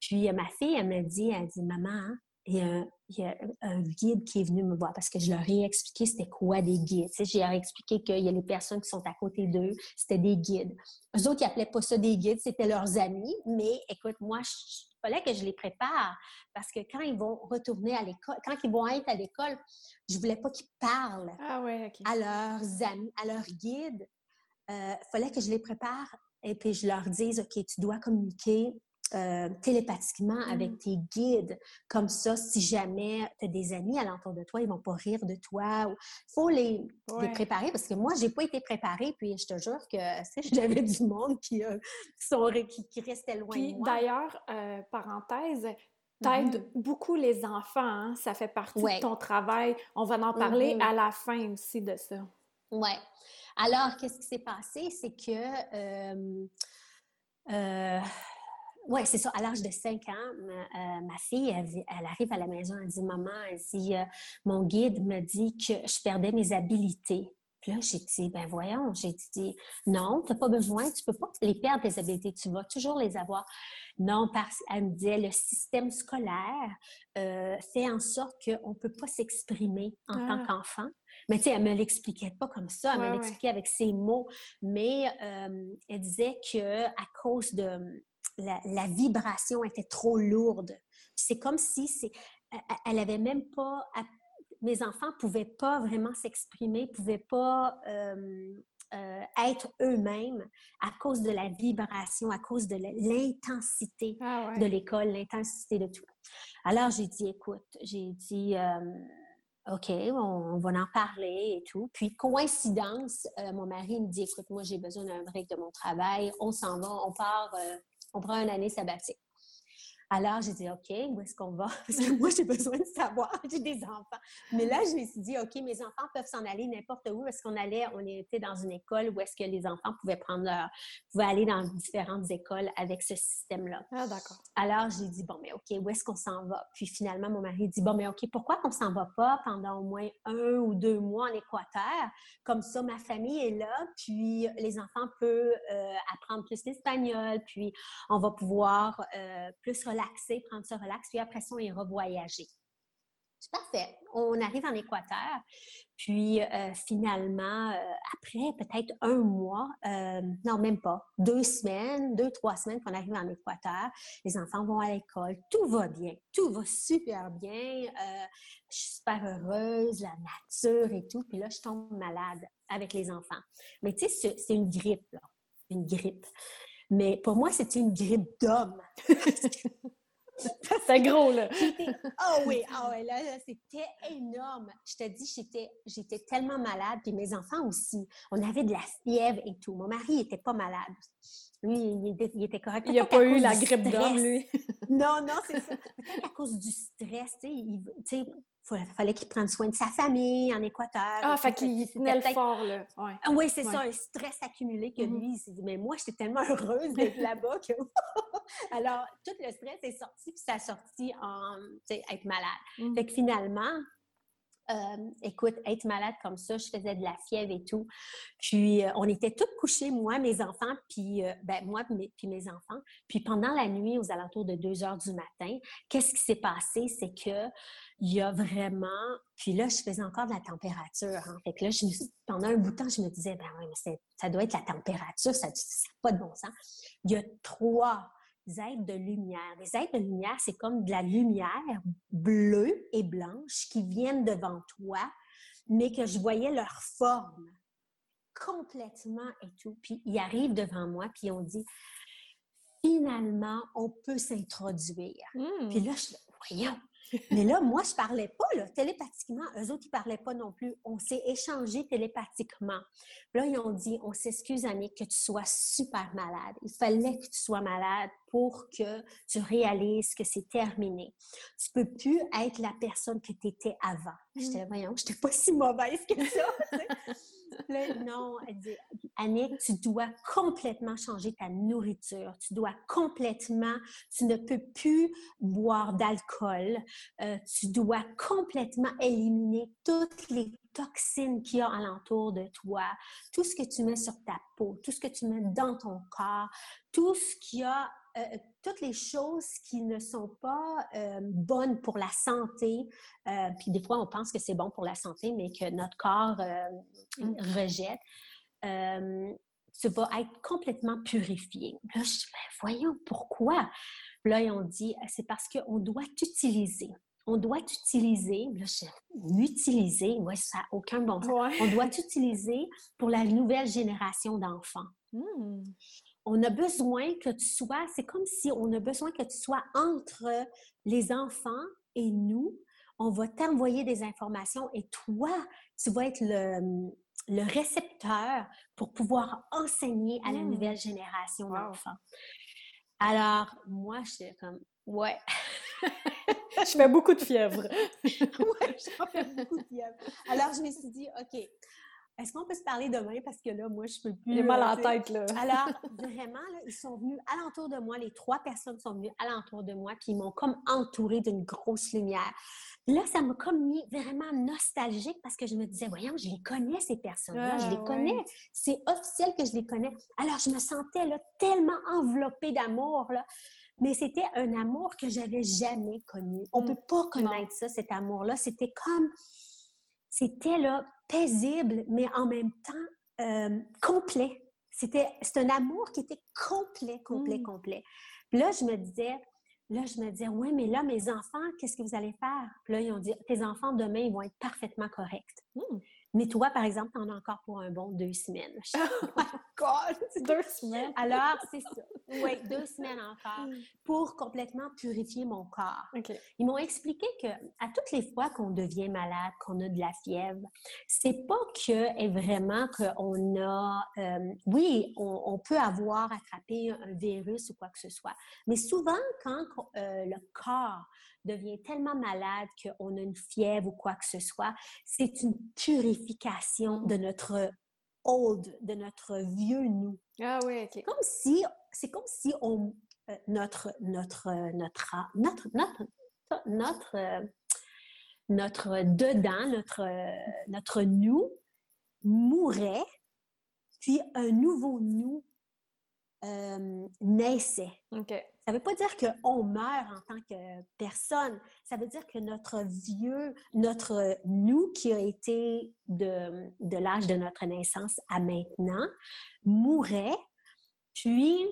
Speaker 2: Puis ma fille, elle me dit, elle dit, maman, hein, il y, a, un guide qui est venu me voir parce que je leur ai expliqué c'était quoi des guides. Tu sais, j'ai expliqué qu'il y a les personnes qui sont à côté d'eux, c'était des guides. Eux autres, ils appelaient pas ça des guides, c'était leurs amis. Mais écoute, moi, il fallait que je les prépare parce que quand ils vont retourner à l'école, quand ils vont être à l'école, je voulais pas qu'ils parlent
Speaker 3: ah ouais,
Speaker 2: à leurs amis, à leurs guides. Il euh, fallait que je les prépare et puis je leur dise, OK, tu dois communiquer euh, télépathiquement avec mmh. tes guides. Comme ça, si jamais tu as des amis alentour de toi, ils vont pas rire de toi. Il faut les, préparer parce que moi, j'ai pas été préparée. Puis je te jure que [LAUGHS] j'avais du monde qui, euh, sont, qui, restait loin de moi.
Speaker 3: D'ailleurs, euh, parenthèse, t'aides mmh beaucoup les enfants. Hein. Ça fait partie de ton travail. On va en parler mmh à la fin aussi de ça.
Speaker 2: Oui. Alors, qu'est-ce qui s'est passé? C'est que oui, c'est ça. À l'âge de 5 ans, ma, euh, fille, elle, arrive à la maison, elle dit Maman, elle dit, euh, mon guide me dit que je perdais mes habiletés. Puis là, j'ai dit, ben voyons, j'ai dit, non, tu n'as pas besoin, tu ne peux pas les perdre, tes habiletés, tu vas toujours les avoir. Non, parce qu'elle me disait, le système scolaire euh, fait en sorte qu'on ne peut pas s'exprimer en tant ah. qu'enfant. Mais tu sais, elle ne me l'expliquait pas comme ça, elle me l'expliquait avec ses mots. Mais elle disait que à cause de, la, vibration était trop lourde. C'est comme si c'est, elle avait même pas, mes enfants pouvaient pas vraiment s'exprimer, pouvaient pas euh, euh, être eux-mêmes à cause de la vibration, à cause de l'intensité ah de l'école, l'intensité de tout. Alors j'ai dit, écoute, j'ai dit. Euh, OK, on, va en parler et tout. Puis, coïncidence, mon mari me dit, écoute, moi, j'ai besoin d'un break de mon travail. On s'en va, on part on prend une année sabbatique. Alors, j'ai dit, OK, où est-ce qu'on va? [LAUGHS] Parce que moi, j'ai besoin de savoir. [LAUGHS] J'ai des enfants. Mais là, je me suis dit, OK, mes enfants peuvent s'en aller n'importe où. Est-ce qu'on allait, on était dans une école où est-ce que les enfants pouvaient prendre leur, pouvaient aller dans différentes écoles avec ce système-là.
Speaker 3: Ah, d'accord.
Speaker 2: Alors, j'ai dit, bon, mais OK, où est-ce qu'on s'en va? Puis finalement, mon mari dit, bon, mais OK, pourquoi qu'on s'en va pas pendant au moins un ou deux mois en Équateur? Comme ça, ma famille est là, puis les enfants peuvent euh, apprendre plus l'espagnol, puis on va pouvoir euh, plus relaxer, prendre ce relax, puis après ça, on ira voyager. C'est parfait. On arrive en Équateur, puis euh, finalement, euh, après peut-être un mois, euh, non, même pas, deux semaines, deux, trois semaines qu'on arrive en Équateur, les enfants vont à l'école, tout va bien, tout va super bien, je suis super heureuse, la nature et tout, puis là, je tombe malade avec les enfants. Mais tu sais, c'est une grippe, une grippe. Mais pour moi, c'était une grippe d'homme. [LAUGHS]
Speaker 3: C'est gros, là.
Speaker 2: Ah oui, ah oui, là, c'était énorme. Je te dis, j'étais, j'étais tellement malade, puis mes enfants aussi. On avait de la fièvre et tout. Mon mari n'était pas malade. Lui, il était, correct.
Speaker 3: Il n'a pas eu la grippe d'homme, lui.
Speaker 2: non, non, c'est ça. Peut-être à cause du stress, tu sais il fallait qu'il prenne soin de sa famille en Équateur.
Speaker 3: Ah, fait qu'il tenait le fort, là. Ouais.
Speaker 2: Ah oui, c'est ça, un stress accumulé que mm-hmm. lui, il s'est dit, mais moi, j'étais tellement heureuse d'être là-bas que. [LAUGHS] Alors, tout le stress est sorti, puis ça a sorti en, être malade. Mm-hmm. Fait que finalement, écoute, être malade comme ça, je faisais de la fièvre et tout. Puis, euh, on était toutes couchés, moi, mes enfants, puis euh, ben, moi, puis mes enfants. Puis, pendant la nuit, aux alentours de 2 heures du matin, qu'est-ce qui s'est passé? C'est que il y a vraiment... Puis là, je faisais encore de la température. Hein. Fait que là, pendant un bout de temps, je me disais, ben oui, mais ça doit être la température, ça n'a pas de bon sens. Il y a trois êtres de lumière. Les êtres de lumière, c'est comme de la lumière bleue et blanche qui viennent devant toi, mais que je voyais leur forme complètement et tout. Puis ils arrivent devant moi, puis on dit finalement, on peut s'introduire.
Speaker 3: Mmh.
Speaker 2: Puis là, je voyons, mais là, moi, je parlais pas, là, télépathiquement. Eux autres, ils parlaient pas non plus. On s'est échangé télépathiquement. Là, ils ont dit, on s'excuse, Annick, que tu sois super malade. Il fallait que tu sois malade pour que tu réalises que c'est terminé. Tu peux plus être la personne que tu étais avant.
Speaker 3: Mmh.
Speaker 2: J'étais, voyons, j'étais pas si mauvaise que ça. [LAUGHS] Là, non, elle dit, Annick, tu dois complètement changer ta nourriture. Tu dois complètement, tu ne peux plus boire d'alcool. Euh, tu dois complètement éliminer toutes les toxines qu'il y a alentour de toi, tout ce que tu mets sur ta peau, tout ce que tu mets dans ton corps, tout ce qu'il y a, euh, toutes les choses qui ne sont pas euh, bonnes pour la santé. Euh, puis des fois, on pense que c'est bon pour la santé, mais que notre corps euh,
Speaker 3: Mm.
Speaker 2: rejette. Euh, tu vas être complètement purifié. Là, je dis, ben, voyons, pourquoi? Là, ils ont dit, c'est parce qu'on doit t'utiliser. On doit t'utiliser. Là, je dis, l'utiliser, ouais, ça n'a aucun bon sens.
Speaker 3: Ouais.
Speaker 2: On doit t'utiliser pour la nouvelle génération d'enfants.
Speaker 3: Mmh.
Speaker 2: On a besoin que tu sois, c'est comme si on a besoin que tu sois entre les enfants et nous. On va t'envoyer des informations et toi, tu vas être le, le récepteur pour pouvoir enseigner à la
Speaker 3: Mm.
Speaker 2: nouvelle génération
Speaker 3: Wow.
Speaker 2: d'enfants. Alors, moi, j'étais comme, ouais, [LAUGHS]
Speaker 3: Je fais beaucoup de fièvre. [LAUGHS]
Speaker 2: ouais, j'en fais beaucoup de fièvre. Alors, je me suis dit, OK, est-ce qu'on peut se parler demain? Parce que là, moi, je peux plus.
Speaker 3: J'ai mal
Speaker 2: euh, tu sais.
Speaker 3: tête, là. [LAUGHS]
Speaker 2: Alors, vraiment, là, ils sont venus alentour de moi, les trois personnes sont venues alentour de moi, puis ils m'ont comme entourée d'une grosse lumière. Là, ça m'a comme mis vraiment nostalgique parce que je me disais, voyons, je les connais, ces personnes-là,
Speaker 3: Ah,
Speaker 2: je les
Speaker 3: ouais.
Speaker 2: connais. C'est officiel que je les connais. Alors, je me sentais là, tellement enveloppée d'amour, là. Mais c'était un amour que j'avais jamais connu. On
Speaker 3: Mm.
Speaker 2: peut pas connaître ça, cet amour-là. C'était comme, c'était là, paisible, mais en même temps euh, complet. C'était c'est un amour qui était complet, complet,
Speaker 3: Mm.
Speaker 2: complet. Puis là, je me disais, là, je me disais, oui, mais là, mes enfants, qu'est-ce que vous allez faire? Puis là, ils ont dit, tes enfants, demain, ils vont être parfaitement corrects.
Speaker 3: Mm.
Speaker 2: Mais toi, par exemple, t'en as encore pour un bon deux semaines. [LAUGHS] Oh my God!
Speaker 3: Deux semaines.
Speaker 2: Alors, c'est ça. Oui, deux [LAUGHS] semaines encore pour complètement purifier mon corps. Ils m'ont expliqué que à toutes les fois qu'on devient malade, qu'on a de la fièvre, c'est pas que est vraiment qu'on a, euh, oui, on, on peut avoir attrapé un virus ou quoi que ce soit, mais souvent quand euh, le corps devient tellement malade qu'on a une fièvre ou quoi que ce soit, c'est une purification de notre old, de notre vieux nous
Speaker 3: Ah oui, OK.
Speaker 2: comme si c'est comme si on euh, notre notre euh, notre notre notre notre euh, notre dedans notre notre nous mourait puis un nouveau nous euh, naissait ça ne veut pas dire qu'on meurt en tant que personne. Ça veut dire que notre vieux, notre nous qui a été de, de l'âge de notre naissance à maintenant, mourait, puis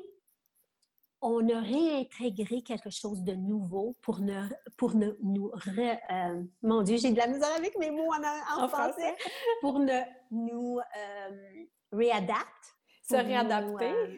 Speaker 2: on a réintégré quelque chose de nouveau pour, ne, pour ne, nous... re- euh, mon Dieu, j'ai de la misère avec mes mots en, en
Speaker 3: En
Speaker 2: français. Pour ne, nous euh, réadapte.
Speaker 3: Se
Speaker 2: nous,
Speaker 3: réadapter.
Speaker 2: euh,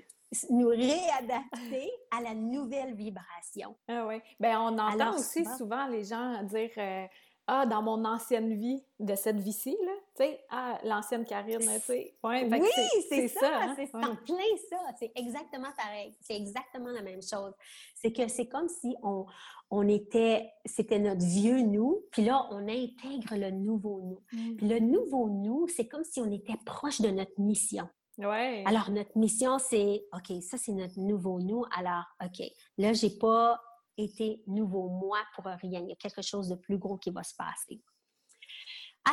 Speaker 2: nous réadapter à la nouvelle vibration.
Speaker 3: Ah oui. Ben on entend
Speaker 2: Alors,
Speaker 3: aussi
Speaker 2: souvent-
Speaker 3: souvent les gens dire euh, Ah, dans mon ancienne vie de cette vie-ci, là, tu sais, ah, l'ancienne Karine, tu sais. Ouais,
Speaker 2: oui,
Speaker 3: c'est-
Speaker 2: ça,
Speaker 3: hein,
Speaker 2: c'est
Speaker 3: ouais.
Speaker 2: en plein ça. C'est exactement pareil. C'est exactement la même chose. C'est que c'est comme si on, on était, c'était notre vieux nous, puis là, on intègre le nouveau nous.
Speaker 3: Mm.
Speaker 2: Puis le nouveau nous, c'est comme si on était proche de notre mission.
Speaker 3: Ouais.
Speaker 2: Alors, notre mission, c'est, OK, ça, c'est notre nouveau nous. Alors, OK, là, j'ai pas été nouveau moi pour rien. Il y a quelque chose de plus gros qui va se passer.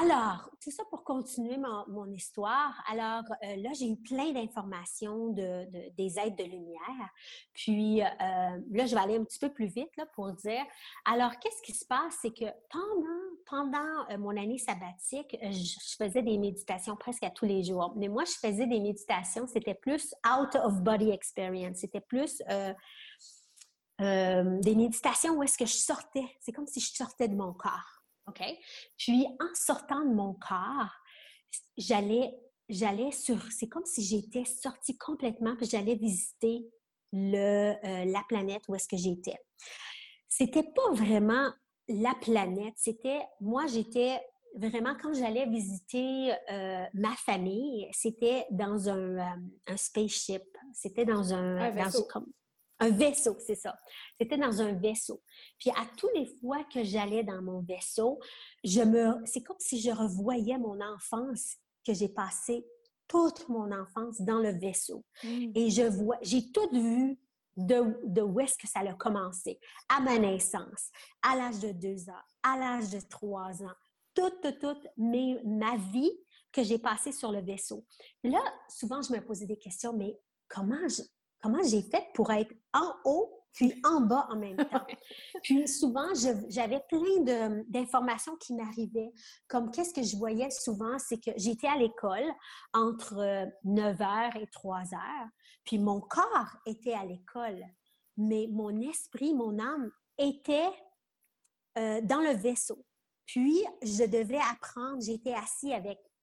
Speaker 2: Alors, tout ça pour continuer mon, mon histoire. Alors, euh, là, j'ai eu plein d'informations de, de- des aides de lumière. Puis, euh, là, je vais aller un petit peu plus vite là, pour dire. Alors, qu'est-ce qui se passe? C'est que pendant, pendant euh, mon année sabbatique, je, je faisais des méditations presque à tous les jours. Mais moi, je faisais des méditations, c'était plus out of body experience. C'était plus euh, des méditations où est-ce que je sortais. C'est comme si je sortais de mon corps. OK? Puis, en sortant de mon corps, j'allais, j'allais sur. C'est comme si j'étais sortie complètement, puis j'allais visiter le, euh, la planète où est-ce que j'étais. C'était pas vraiment la planète, c'était, moi, j'étais vraiment, quand j'allais visiter euh, ma famille, c'était dans un, euh, un spaceship, c'était dans un,
Speaker 3: un vaisseau.
Speaker 2: Un vaisseau, c'est ça. C'était dans un vaisseau. Puis à tous les fois que j'allais dans mon vaisseau, je me, c'est comme si je revoyais mon enfance que j'ai passée toute mon enfance dans le vaisseau.
Speaker 3: Mm.
Speaker 2: Et je vois, j'ai tout vu de, de où est-ce que ça a commencé. À ma naissance, à l'âge de deux ans, à l'âge de trois ans, toute, toute, toute mes, ma vie que j'ai passée sur le vaisseau. Là, souvent, je me posais des questions, mais comment je- comment j'ai fait pour être en haut puis en bas en même [LAUGHS] temps? Puis souvent, j'avais plein d'informations qui m'arrivaient. Comme qu'est-ce que je voyais souvent, c'est que j'étais à l'école entre euh, 9 h et 3 h, puis mon corps était à l'école, mais mon esprit, mon âme était euh, dans le vaisseau. Puis, je devais apprendre, j'étais assis avec euh,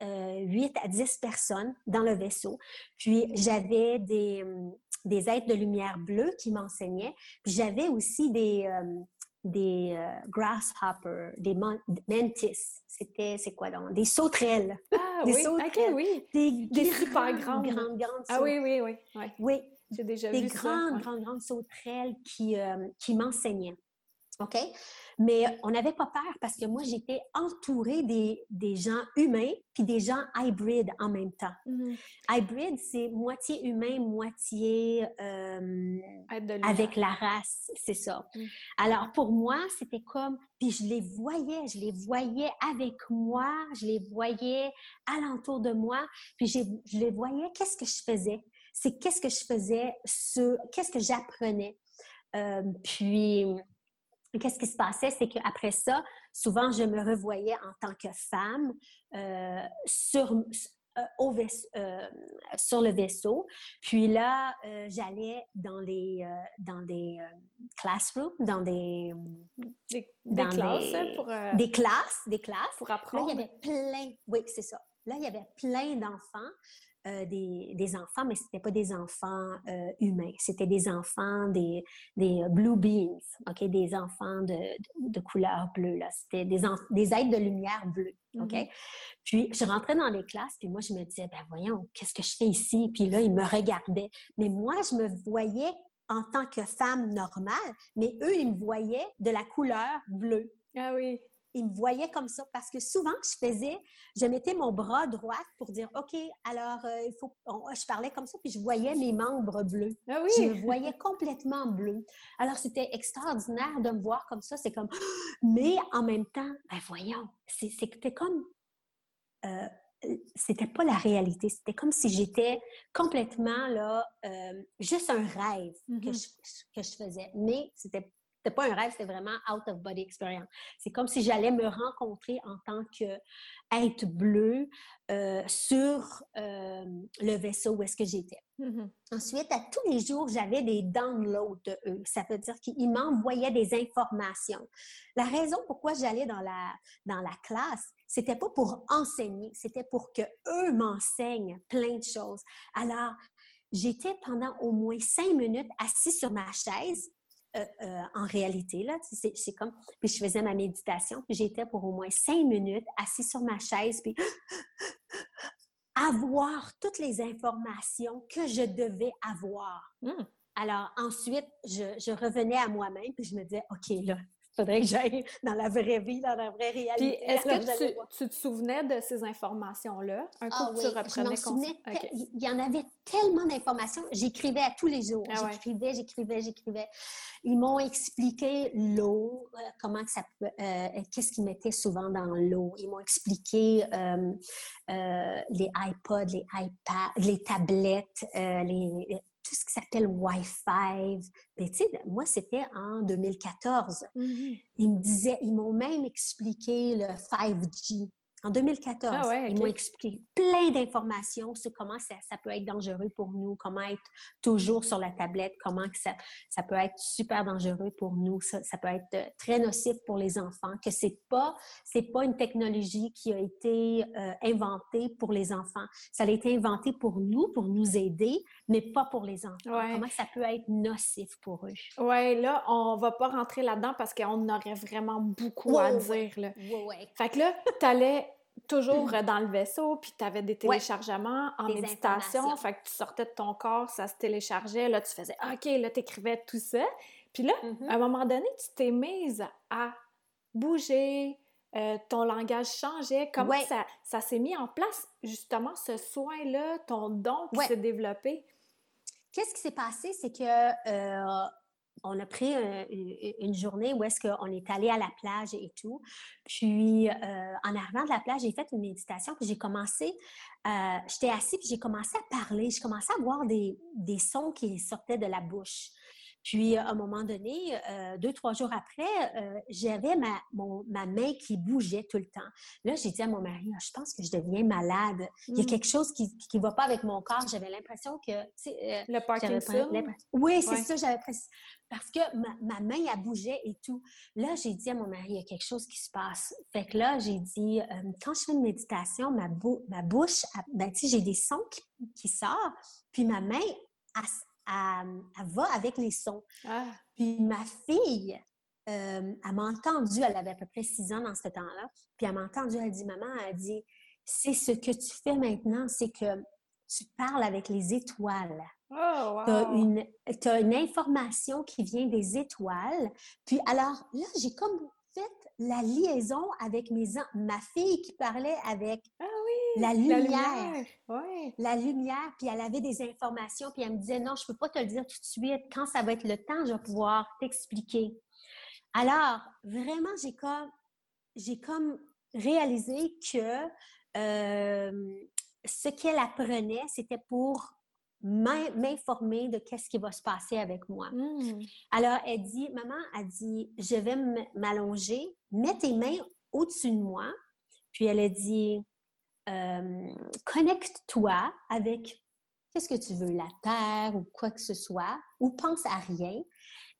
Speaker 2: 8 à 10 personnes dans le vaisseau. Puis, j'avais des, hum, des êtres de lumière bleue qui m'enseignaient. Puis, j'avais aussi des, euh, des euh, grasshoppers, des man- mantis. C'était, c'est quoi donc? Des sauterelles.
Speaker 3: Ah [LAUGHS]
Speaker 2: Des
Speaker 3: oui, ok,
Speaker 2: sauterelles.
Speaker 3: oui.
Speaker 2: Des,
Speaker 3: Des super grandes.
Speaker 2: Grandes, grandes
Speaker 3: Ah oui, oui, oui. ouais.
Speaker 2: Oui,
Speaker 3: J'ai déjà
Speaker 2: des
Speaker 3: vu ça.
Speaker 2: grandes,
Speaker 3: ouais.
Speaker 2: grandes, grandes sauterelles qui, euh, qui m'enseignaient. OK? Mais on n'avait pas peur parce que moi, j'étais entourée des, des gens humains puis des gens hybrides en même temps.
Speaker 3: Mhm.
Speaker 2: Hybrid, c'est moitié humain, moitié euh, avec la race, c'est ça.
Speaker 3: Mm.
Speaker 2: Alors pour moi, c'était comme, puis je les voyais, je les voyais avec moi, je les voyais alentour de moi, puis j'ai- je les voyais, qu'est-ce que je faisais? C'est qu'est-ce que je faisais, ce, qu'est-ce que j'apprenais? Euh, puis, qu'est-ce qui se passait? C'est qu'après ça, souvent, je me revoyais en tant que femme euh, sur, euh, au vaisse- euh, sur le vaisseau. Puis là, j'allais dans les dans des classrooms, dans des,
Speaker 3: Des, des
Speaker 2: dans
Speaker 3: classes
Speaker 2: des-
Speaker 3: hein, pour,
Speaker 2: des classes, des classes.
Speaker 3: pour
Speaker 2: Là,
Speaker 3: apprendre.
Speaker 2: il y avait plein, oui, c'est ça. Là, il y avait plein d'enfants, euh, des, des enfants, mais ce n'étaient pas des enfants euh, humains. C'était des enfants, des, des blue beings, OK? Des enfants de, de, de couleur bleue, là. C'était des, des êtres de lumière bleue, OK?
Speaker 3: Mhm.
Speaker 2: Puis, je rentrais dans les classes, puis moi, je me disais, ben voyons, qu'est-ce que je fais ici? Puis là, ils me regardaient. Mais moi, je me voyais en tant que femme normale, mais eux, ils me voyaient de la couleur bleue
Speaker 3: Ah oui.
Speaker 2: Ils me voyaient comme ça parce que souvent je faisais, je mettais mon bras droit pour dire OK, alors euh, il faut on- je parlais comme ça puis je voyais mes membres bleus.
Speaker 3: Ah
Speaker 2: Je me voyais complètement bleu. Alors c'était extraordinaire de me voir comme ça, c'est comme [GASPS] mais en même temps, ben voyons, c'était comme euh, c'était pas la réalité, c'était comme si j'étais complètement là euh, juste un rêve que,
Speaker 3: Mhm.
Speaker 2: je, que je faisais, mais c'était c'était pas un rêve, c'était vraiment out of body experience. C'est comme si j'allais me rencontrer en tant que être bleu euh, sur euh, le vaisseau où est-ce que j'étais.
Speaker 3: Mhm.
Speaker 2: Ensuite, à tous les jours, j'avais des downloads de eux. Ça veut dire qu'ils m'envoyaient des informations. La raison pourquoi j'allais dans la, dans la classe, c'était pas pour enseigner, c'était pour que eux m'enseignent plein de choses. Alors, j'étais pendant au moins cinq minutes assis sur ma chaise. Euh, euh, en réalité, là, c'est c'est comme, puis je faisais ma méditation, puis j'étais pour au moins cinq minutes assis sur ma chaise, puis [GASPS] avoir toutes les informations que je devais avoir.
Speaker 3: Mm.
Speaker 2: Alors ensuite, je, je revenais à moi-même puis je me disais, OK, là, faudrait que j'aille [LAUGHS] dans la vraie vie, dans la vraie réalité.
Speaker 3: est-ce que tu, te souvenais de ces informations-là? Un coup
Speaker 2: Ah oui,
Speaker 3: tu
Speaker 2: je
Speaker 3: reprenais
Speaker 2: souvenais. te-
Speaker 3: OK.
Speaker 2: Il y en avait tellement d'informations. J'écrivais à tous les jours.
Speaker 3: Ah ouais.
Speaker 2: J'écrivais, j'écrivais, j'écrivais. Ils m'ont expliqué l'eau, euh, comment que ça peut, euh, qu'est-ce qu'ils mettaient souvent dans l'eau. Ils m'ont expliqué euh, euh, les iPods, les iPads, les tablettes, euh, les, tout ce qui s'appelle Wi-Fi. Mais tu sais, moi, c'était en 2014.
Speaker 3: Mhm.
Speaker 2: Ils me disaient, ils m'ont même expliqué le 5G. En 2014,
Speaker 1: Ah
Speaker 2: ils m'ont expliqué plein d'informations sur comment ça, peut être dangereux pour nous, comment être toujours sur la tablette, comment que ça, ça peut être super dangereux pour nous, ça, peut être euh, très nocif pour les enfants, que c'est pas c'est pas une technologie qui a été euh, inventée pour les enfants. Ça a été inventé pour nous, pour nous aider, mais pas pour les enfants. Comment ça peut être nocif pour eux?
Speaker 1: Oui, là, on va pas rentrer là-dedans parce qu'on aurait vraiment beaucoup à dire. Là. Fait que là, tu allais toujours euh, dans le vaisseau, puis tu avais des téléchargements en méditation. Fait que tu sortais de ton corps, ça se téléchargeait. Là, tu faisais OK, là, tu écrivais tout ça. Puis là, mm-hmm. à un moment donné, tu t'es mise à bouger, euh, ton langage changeait. Comment ça, ça s'est mis en place, justement, ce soin-là, ton don qui s'est développé?
Speaker 2: Qu'est-ce qui s'est passé? C'est que euh, on a pris une journée où est-ce qu'on est allé à la plage et tout. Puis, euh, en arrivant de la plage, j'ai fait une méditation, puis j'ai commencé, euh, j'étais assise, puis j'ai commencé à parler, j'ai commencé à voir des sons qui sortaient de la bouche. Puis, à un moment donné, euh, deux, trois jours après, euh, j'avais ma, ma main qui bougeait tout le temps. Là, j'ai dit à mon mari, ah, je pense que je deviens malade. Il y a mm. quelque chose qui ne va pas avec mon corps. J'avais l'impression que...
Speaker 1: Euh, le Parkinson?
Speaker 2: Oui, c'est ça, j'avais Parce que ma, main, elle bougeait et tout. Là, j'ai dit à mon mari, il y a quelque chose qui se passe. Fait que là, j'ai dit, quand je fais une méditation, ma, ma bouche, ben, tu sais, j'ai des sons qui, qui sortent, puis ma main, elle, elle, va avec les sons. Ah. Puis ma fille, euh, elle m'a entendu, elle avait à peu près six ans dans ce temps-là, puis elle m'a entendu, elle dit, maman, elle dit, c'est ce que tu fais maintenant, c'est que tu parles avec les étoiles.
Speaker 1: Oh,
Speaker 2: tu as une, as une information qui vient des étoiles. Puis alors là, j'ai comme la liaison avec mes ma fille qui parlait avec
Speaker 1: ah oui,
Speaker 2: la lumière. La lumière. puis elle avait des informations, puis elle me disait non, je peux pas te le dire tout de suite. Quand ça va être le temps, je vais pouvoir t'expliquer. Alors, vraiment, j'ai comme, j'ai comme réalisé que euh, ce qu'elle apprenait, c'était pour m'informer de qu'est-ce qui va se passer avec moi.
Speaker 1: Mmh.
Speaker 2: Alors, elle dit, maman a dit, je vais m'allonger, mets tes mains au-dessus de moi. Puis elle a dit, euh, connecte-toi avec qu'est-ce que tu veux, la terre ou quoi que ce soit, ou pense à rien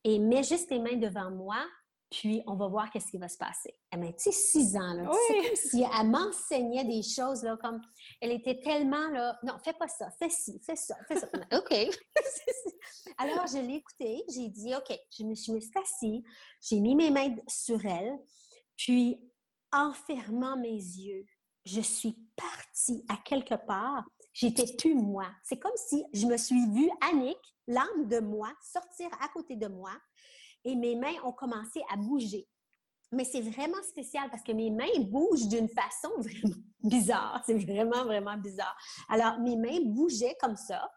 Speaker 2: et mets juste tes mains devant moi puis on va voir qu'est-ce qui va se passer. Elle m'a dit six ans, là. C'est comme si elle m'enseignait des choses, là, comme elle était tellement, là, non, fais pas ça, fais ci, fais ça, fais ça. [LAUGHS] OK. [LAUGHS] Alors, je l'ai écoutée, j'ai dit, OK, je me suis assise, j'ai mis mes mains sur elle, puis en fermant mes yeux, je suis partie à quelque part. J'étais plus moi. C'est comme si je me suis vue, Annick, l'âme de moi, sortir à côté de moi et mes mains ont commencé à bouger. Mais c'est vraiment spécial parce que mes mains bougent d'une façon [LAUGHS] vraiment bizarre. C'est vraiment, vraiment bizarre. Alors, mes mains bougeaient comme ça.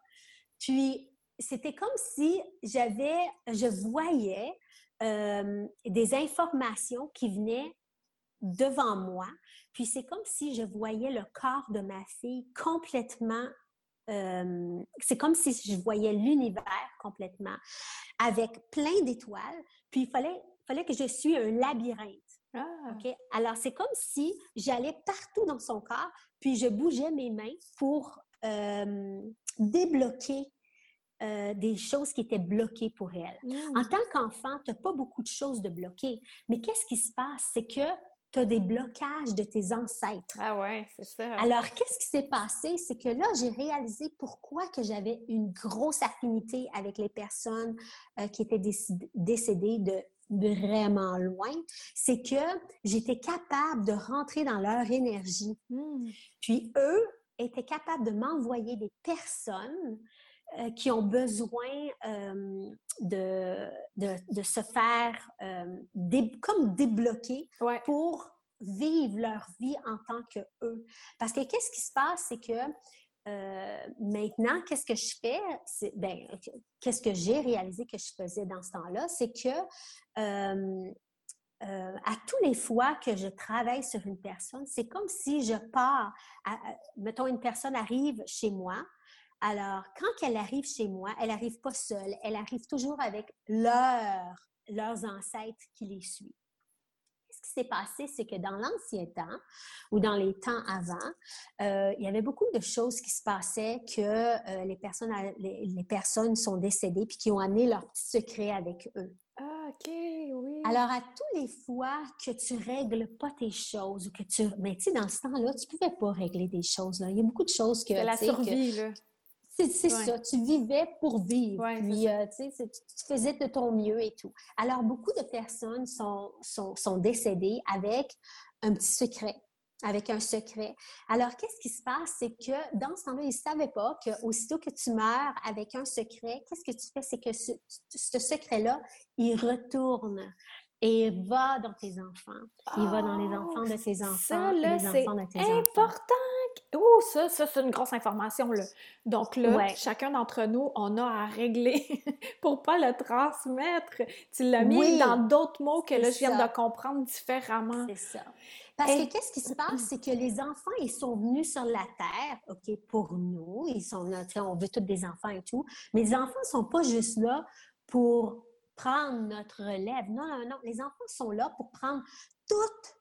Speaker 2: Puis, c'était comme si j'avais, je voyais euh, des informations qui venaient devant moi. Puis c'est comme si je voyais le corps de ma fille complètement euh, c'est comme si je voyais l'univers complètement avec plein d'étoiles. Puis il fallait, fallait que je suis un labyrinthe.
Speaker 1: Ah.
Speaker 2: Alors, c'est comme si j'allais partout dans son corps, puis je bougeais mes mains pour euh, débloquer euh, des choses qui étaient bloquées pour elle.
Speaker 1: Mmh.
Speaker 2: En tant qu'enfant, tu n'as pas beaucoup de choses de bloquer, mais qu'est-ce qui se passe? C'est que tu as des blocages de tes ancêtres.
Speaker 1: Ah ouais, c'est ça.
Speaker 2: Alors, qu'est-ce qui s'est passé? C'est que là, j'ai réalisé pourquoi que j'avais une grosse affinité avec les personnes euh, qui étaient décédées de vraiment loin, c'est que j'étais capable de rentrer dans leur énergie.
Speaker 1: Hmm.
Speaker 2: Puis eux étaient capables de m'envoyer des personnes euh, qui ont besoin euh, de, de, se faire euh, comme débloquer pour vivre leur vie en tant que eux. Parce que qu'est-ce qui se passe, c'est que maintenant, qu'est-ce que je fais? Ben, qu'est-ce que j'ai réalisé que je faisais dans ce temps-là? C'est que à tous les fois que je travaille sur une personne, c'est comme si je pars, mettons, une personne arrive chez moi, alors, quand elle arrive chez moi, elle n'arrive pas seule, elle arrive toujours avec leurs ancêtres qui les suivent. qui s'est passé, c'est que dans l'ancien temps ou dans les temps avant, euh, il y avait beaucoup de choses qui se passaient que euh, les, personnes, les, personnes sont décédées puis qui ont amené leurs petits secrets avec eux.
Speaker 1: Ah, OK, oui.
Speaker 2: Alors, à tous les fois que tu règles pas tes choses ou que tu. Mais tu sais, dans ce temps-là, tu pouvais pas régler des choses. Là. Il y a beaucoup de choses que.
Speaker 1: C'est la survie, là.
Speaker 2: C'est ça, tu vivais pour vivre. puis, euh, tu, faisais de ton mieux et tout. Alors, beaucoup de personnes sont, sont, sont décédées avec un petit secret avec un secret. Alors, qu'est-ce qui se passe? C'est que dans ce temps-là, ils ne savaient pas qu'aussitôt que tu meurs avec un secret, qu'est-ce que tu fais? C'est que ce, ce secret-là, il retourne et va dans tes enfants. Il va dans les enfants de tes enfants. Ça,
Speaker 1: là, c'est important. Oh, ça, ça c'est une grosse information. Là. Donc là, chacun d'entre nous, on a à régler [LAUGHS] pour pas le transmettre. Tu l'as mis dans d'autres mots que là, je viens de comprendre différemment.
Speaker 2: C'est ça. Parce que qu'est-ce qui se [CLEARS THROAT] passe, c'est que les enfants, ils sont venus sur la terre, OK, pour nous. Ils sont on veut tous des enfants et tout. Mais les enfants ne sont pas juste là pour prendre notre relève. Non, non, non. Les enfants sont là pour prendre toute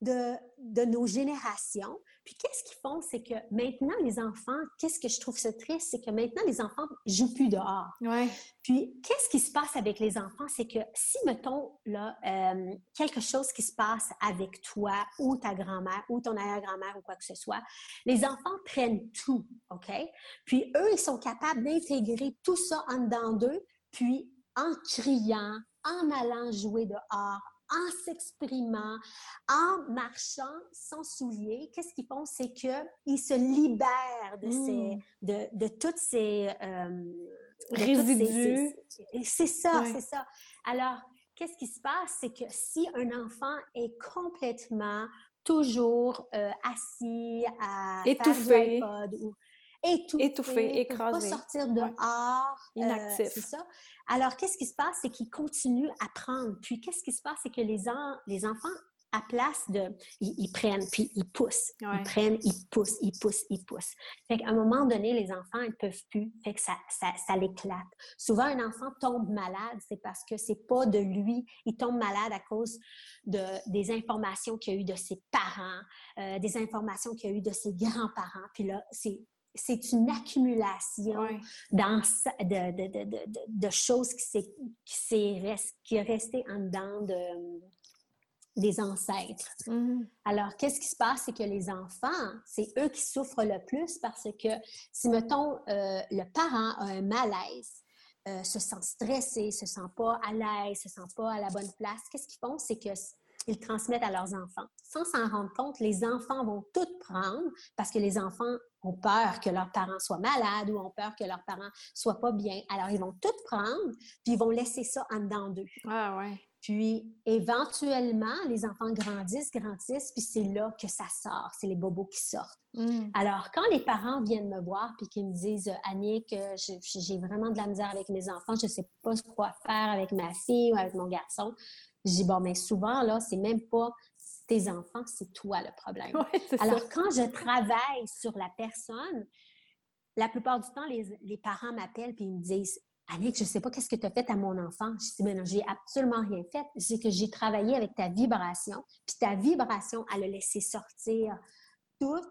Speaker 2: de, de nos générations. Puis qu'est-ce qu'ils font? C'est que maintenant, les enfants, qu'est-ce que je trouve ça triste? C'est que maintenant, les enfants jouent plus dehors.
Speaker 1: Ouais.
Speaker 2: Puis qu'est-ce qui se passe avec les enfants? C'est que si, mettons, là, euh, quelque chose qui se passe avec toi ou ta grand-mère ou ton arrière-grand-mère ou quoi que ce soit, les enfants prennent tout, OK? Puis eux, ils sont capables d'intégrer tout ça en dedans d'eux, puis en criant, en allant jouer dehors, en s'exprimant, en marchant sans souliers, qu'est-ce qu'ils font? C'est qu'ils se libèrent de, ces, mmh. de, de toutes ces...
Speaker 1: Euh, Résidus.
Speaker 2: C'est ça, c'est ça. Alors, qu'est-ce qui se passe? C'est que si un enfant est complètement toujours euh, assis à
Speaker 1: étouffé
Speaker 2: ou
Speaker 1: étouffé, étouffé écrasé,
Speaker 2: pas sortir dehors,
Speaker 1: euh, inactif,
Speaker 2: c'est ça. Alors, qu'est-ce qui se passe? C'est qu'ils continuent à prendre. Puis, qu'est-ce qui se passe? C'est que les, les enfants, à place de... Ils, prennent, puis ils poussent. Ils prennent, ils poussent, ils poussent, ils poussent. Fait qu'à un moment donné, les enfants, ils ne peuvent plus. Fait que ça, ça, ça l'éclate. Souvent, un enfant tombe malade, c'est parce que c'est pas de lui. Il tombe malade à cause de, des informations qu'il a eues de ses parents, euh, des informations qu'il a eues de ses grands-parents. Puis là, c'est c'est une accumulation dans, de, de, de, de, choses qui, qui, rest, qui est restée en dedans de, des ancêtres.
Speaker 1: Mm-hmm.
Speaker 2: Alors, qu'est-ce qui se passe? C'est que les enfants, c'est eux qui souffrent le plus parce que si, mettons, euh, le parent a un malaise, euh, se sent stressé, se sent pas à l'aise, se sent pas à la bonne place, qu'est-ce qu'ils font? C'est que ils transmettent à leurs enfants. Sans s'en rendre compte, les enfants vont tout prendre parce que les enfants ont peur que leurs parents soient malades ou ont peur que leurs parents soient pas bien. Alors, ils vont tout prendre, puis ils vont laisser ça en dedans d'eux.
Speaker 1: Ah ouais.
Speaker 2: Puis, éventuellement, les enfants grandissent, grandissent, puis c'est là que ça sort. C'est les bobos qui sortent.
Speaker 1: Mm.
Speaker 2: Alors, quand les parents viennent me voir puis qu'ils me disent « Annick, j'ai vraiment de la misère avec mes enfants, je sais pas quoi faire avec ma fille ou avec mon garçon », je dis, bon, mais souvent, là, c'est même pas tes enfants, c'est toi le problème. [LAUGHS] Alors, quand je travaille sur la personne, la plupart du temps, les, parents m'appellent et ils me disent Annick, je ne sais pas qu'est-ce que tu as fait à mon enfant. Je dis, ben non, j'ai absolument rien fait. C'est que j'ai travaillé avec ta vibration, puis ta vibration, elle a laissé sortir tout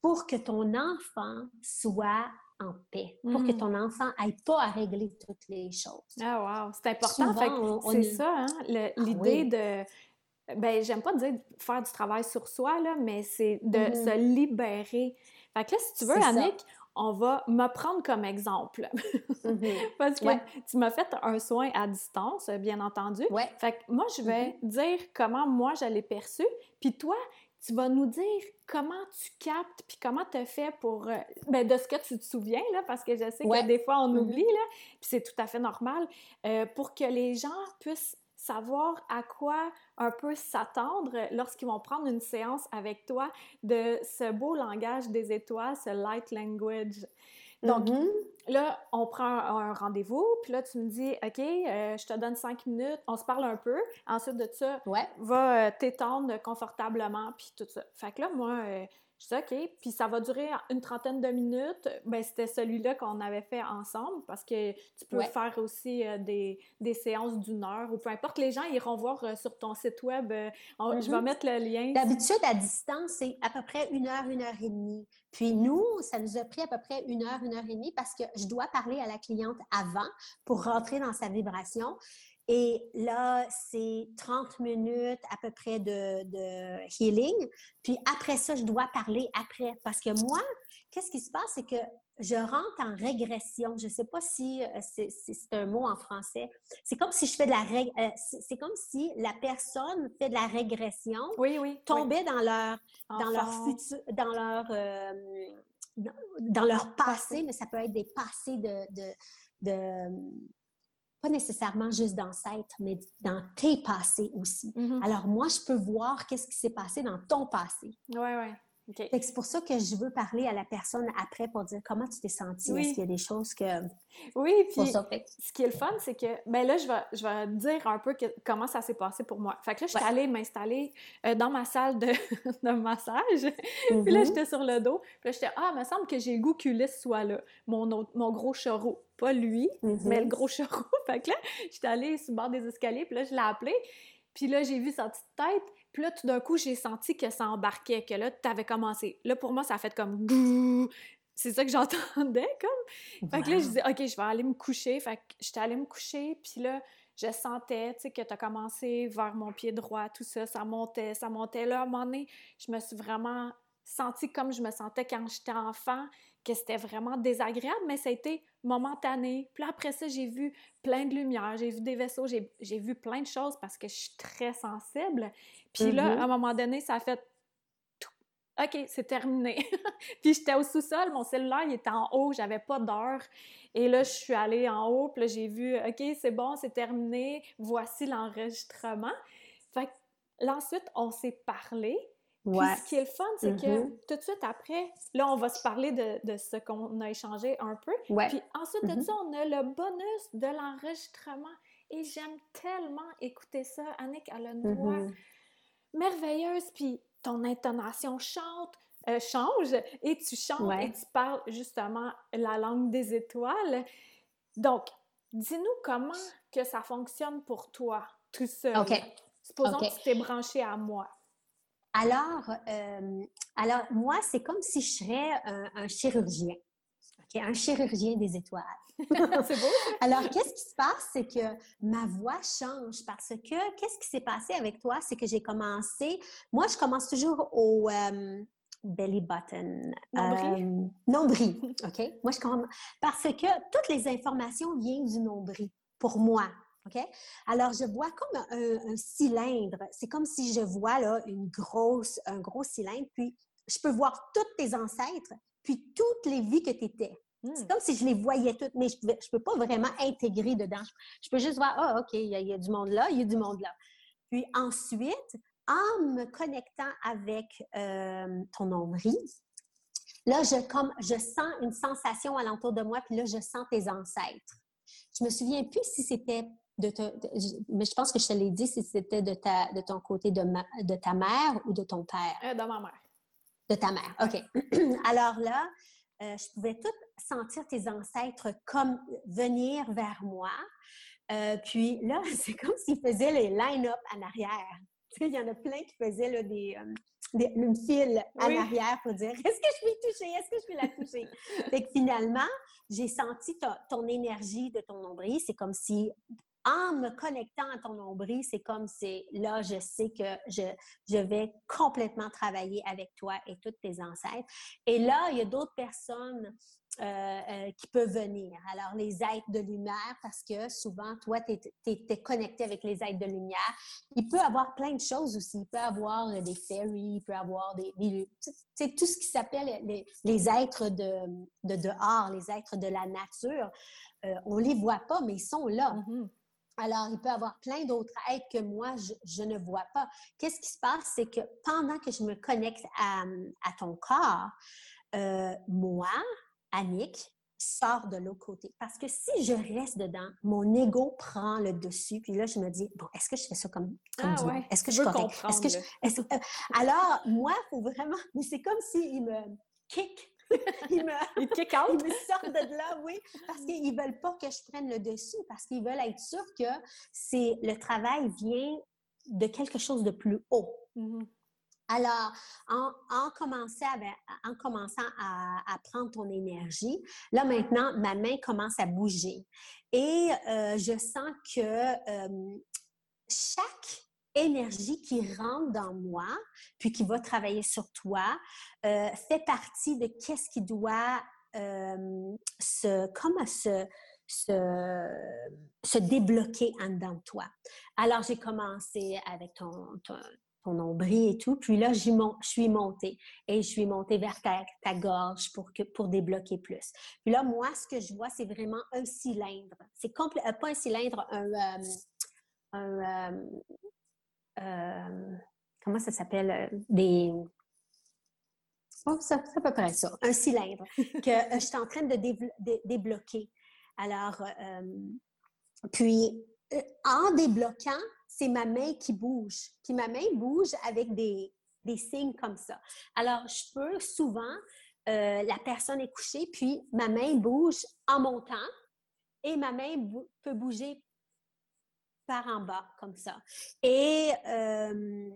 Speaker 2: pour que ton enfant soit en paix, pour que mm. ton enfant n'aille pas à régler toutes les choses.
Speaker 1: Ah, wow! C'est important. C'est ça, hein? Ah l'idée de. Ben, j'aime pas dire faire du travail sur soi, là, mais c'est de se libérer. Fait que là, si tu veux, Annick, on va me prendre comme exemple. Mm-hmm. [LAUGHS] Parce que tu m'as fait un soin à distance, bien entendu.
Speaker 2: Ouais.
Speaker 1: Fait que moi, je vais mm-hmm. dire comment moi, je l'ai perçu. Puis toi, tu vas nous dire comment tu captes, puis comment tu as fait pour... Euh, ben, de ce que tu te souviens, là, parce que je sais que des fois, on mm-hmm. oublie, là, puis c'est tout à fait normal, euh, pour que les gens puissent savoir à quoi un peu s'attendre lorsqu'ils vont prendre une séance avec toi de ce beau langage des étoiles, ce light language. Donc, mm-hmm. là, on prend un, rendez-vous, puis là, tu me dis, OK, euh, je te donne cinq minutes, on se parle un peu. Ensuite de ça,
Speaker 2: ouais.
Speaker 1: va euh, t'étendre confortablement, puis tout ça. Fait que là, moi, euh, Je dis OK, puis ça va durer une trentaine de minutes. Ben, c'était celui-là qu'on avait fait ensemble parce que tu peux faire aussi euh, des, des, séances d'une heure ou peu importe. Les gens iront voir euh, sur ton site web. Euh, je vais mm-hmm. mettre le lien.
Speaker 2: D'habitude, à distance, c'est à peu près une heure, une heure et demie. Puis nous, ça nous a pris à peu près une heure, une heure et demie parce que je dois parler à la cliente avant pour rentrer dans sa vibration. Et là, c'est 30 minutes à peu près de, healing. Puis après ça, je dois parler après. Parce que moi, qu'est-ce qui se passe? C'est que je rentre en régression. Je ne sais pas si euh, c'est un mot en français. C'est comme si je fais de la euh, c'est comme si la personne fait de la régression.
Speaker 1: Oui, oui.
Speaker 2: Tombait dans leur dans leur futur, dans leur euh, dans leur passé, mais ça peut être des passés de pas nécessairement juste d'ancêtre, mais dans tes passés aussi. Mm-hmm. Alors, moi, je peux voir qu'est-ce qui s'est passé dans ton passé.
Speaker 1: Oui, oui.
Speaker 2: C'est pour ça que je veux parler à la personne après pour dire comment tu t'es sentie. Est-ce qu'il y a des choses que.
Speaker 1: Oui, puis ce qui est le fun, c'est que, ben là, je vais, je vais dire un peu comment ça s'est passé pour moi. Fait que là, je suis allée m'installer euh, dans ma salle de, [LAUGHS] de massage. Puis là, mm-hmm. j'étais sur le dos. Puis là, j'étais, ah, il me semble que j'ai le goût qu'Ulysse soit là, mon, mon gros chorreau. Pas lui, mm-hmm. mais le gros chorreau. [LAUGHS] fait que là, j'étais allée sur le bord des escaliers, puis là, je l'ai appelé. Puis là, j'ai vu sa petite tête. Puis là, tout d'un coup, j'ai senti que ça embarquait, que là, tu avais commencé. Là, pour moi, ça a fait comme C'est ça que [LAUGHS] j'entendais, comme. Fait que là, je disais, OK, je vais aller me coucher. Fait que j'étais allée me coucher, puis là, je sentais, tu sais, que tu as commencé vers mon pied droit, tout ça, ça montait, ça montait. Là, à un moment donné, je me suis vraiment sentie comme je me sentais quand j'étais enfant, que c'était vraiment désagréable, mais ça a été momentané. Puis après ça, j'ai vu plein de lumière, j'ai vu des vaisseaux, j'ai vu plein de choses parce que je suis très sensible. Puis là, mm-hmm. à un moment donné, ça a fait OK, c'est terminé. [LAUGHS] puis j'étais au sous-sol, mon cellulaire, il était en haut, j'avais pas d'heure. Et là, je suis allée en haut, puis là, j'ai vu, OK, c'est bon, c'est terminé, voici l'enregistrement. Fait que là, ensuite, on s'est parlé. Puis ce qui est le fun, c'est que mm-hmm. tout de suite après, là, on va se parler de, de ce qu'on a échangé un peu. Puis ensuite de mm-hmm. ça, on a le bonus de l'enregistrement. Et j'aime tellement écouter ça. Annick, elle a une voix mm-hmm. merveilleuse. Puis ton intonation chante, euh, change et tu chantes et tu parles justement la langue des étoiles. Donc, dis-nous comment que ça fonctionne pour toi, tout ça.
Speaker 2: OK.
Speaker 1: Supposons que tu t'es branché à moi.
Speaker 2: Alors, euh, alors moi, c'est comme si je serais un, chirurgien. Un chirurgien des étoiles. [LAUGHS]
Speaker 1: c'est beau.
Speaker 2: Alors, qu'est-ce qui se passe? C'est que ma voix change parce que qu'est-ce qui s'est passé avec toi? C'est que j'ai commencé, moi, je commence toujours au euh, belly button.
Speaker 1: Nombril.
Speaker 2: Euh, nombril, OK? Moi, je commence parce que toutes les informations viennent du nombril pour moi. OK? Alors, je vois comme un, cylindre. C'est comme si je vois là, une grosse, un gros cylindre, puis je peux voir tous tes ancêtres, puis toutes les vies que tu étais. C'est hmm. comme si je les voyais toutes, mais je ne peux pas vraiment intégrer dedans. Je, peux juste voir, ah, OK, il y, a du monde là, il y a du monde là. Puis ensuite, en me connectant avec euh, ton nombril, là, je, comme, je sens une sensation alentour de moi, puis là, je sens tes ancêtres. Je me souviens plus si c'était de, mais je pense que je te l'ai dit si c'était de, ta, de ton côté de, de ta mère ou de ton père?
Speaker 1: Euh, de ma mère.
Speaker 2: De ta mère, OK. [CLEARS THROAT] Alors là, euh, je pouvais tout sentir tes ancêtres comme venir vers moi. Euh, puis là, [LAUGHS] c'est comme s'ils faisaient les line-up en arrière. il y en a plein qui faisaient là, des, des, une file en arrière pour dire est-ce que je peux toucher, est-ce que je peux la toucher? [LAUGHS] fait que finalement, j'ai senti ton énergie de ton nombril. C'est comme si en me connectant à ton nombril, c'est comme c'est là, je sais que je, je vais complètement travailler avec toi et toutes tes ancêtres. Et là, il y a d'autres personnes euh, euh, qui peuvent venir. Alors, les êtres de lumière, parce que souvent, toi, tu es, connecté avec les êtres de lumière. Il peut avoir plein de choses aussi. Il peut avoir des fairies, il peut avoir des... des tout ce qui s'appelle les, les, êtres de, de, dehors, les êtres de la nature. Euh, on les voit pas, mais ils sont là. Mm-hmm. Alors, il peut y avoir plein d'autres êtres que moi, je, ne vois pas. Qu'est-ce qui se passe? C'est que pendant que je me connecte à, ton corps, euh, moi, Annick, sors de l'autre côté. Parce que si je reste dedans, mon ego prend le dessus. Puis là, je me dis, bon, est-ce que je fais ça comme, comme
Speaker 1: ah,
Speaker 2: Est-ce que je suis Est-ce que je, euh, alors, moi, il faut vraiment... Mais c'est comme s'il me kick [LAUGHS]
Speaker 1: ils me,
Speaker 2: ils [LAUGHS] me sortent de là, oui, parce qu'ils ne veulent pas que je prenne le dessus, parce qu'ils veulent être sûrs que c'est le travail vient de quelque chose de plus haut. Mm-hmm. Alors, en, commençant, en commençant à, prendre ton énergie, là maintenant, ma main commence à bouger. Et euh, je sens que euh, chaque énergie qui rentre dans moi, puis qui va travailler sur toi, euh, fait partie de qu'est-ce qui doit se, comme se, se, débloquer en dedans de toi. Alors, j'ai commencé avec ton, ton nombril et tout. Puis là, je suis montée et je suis montée vers ta, gorge pour, que, pour débloquer plus. Puis là, moi, ce que je vois, c'est vraiment un cylindre. C'est euh, pas un cylindre, un... Euh, euh, comment ça s'appelle? Des... Oh, c'est à peu près ça, un cylindre que je suis en train de, débloquer. Alors, puis, en débloquant, c'est ma main qui bouge. Puis ma main bouge avec des, signes comme ça. Alors, je peux souvent, euh, la personne est couchée, puis ma main bouge en montant et ma main peut bouger par en bas, comme ça. Et, euh,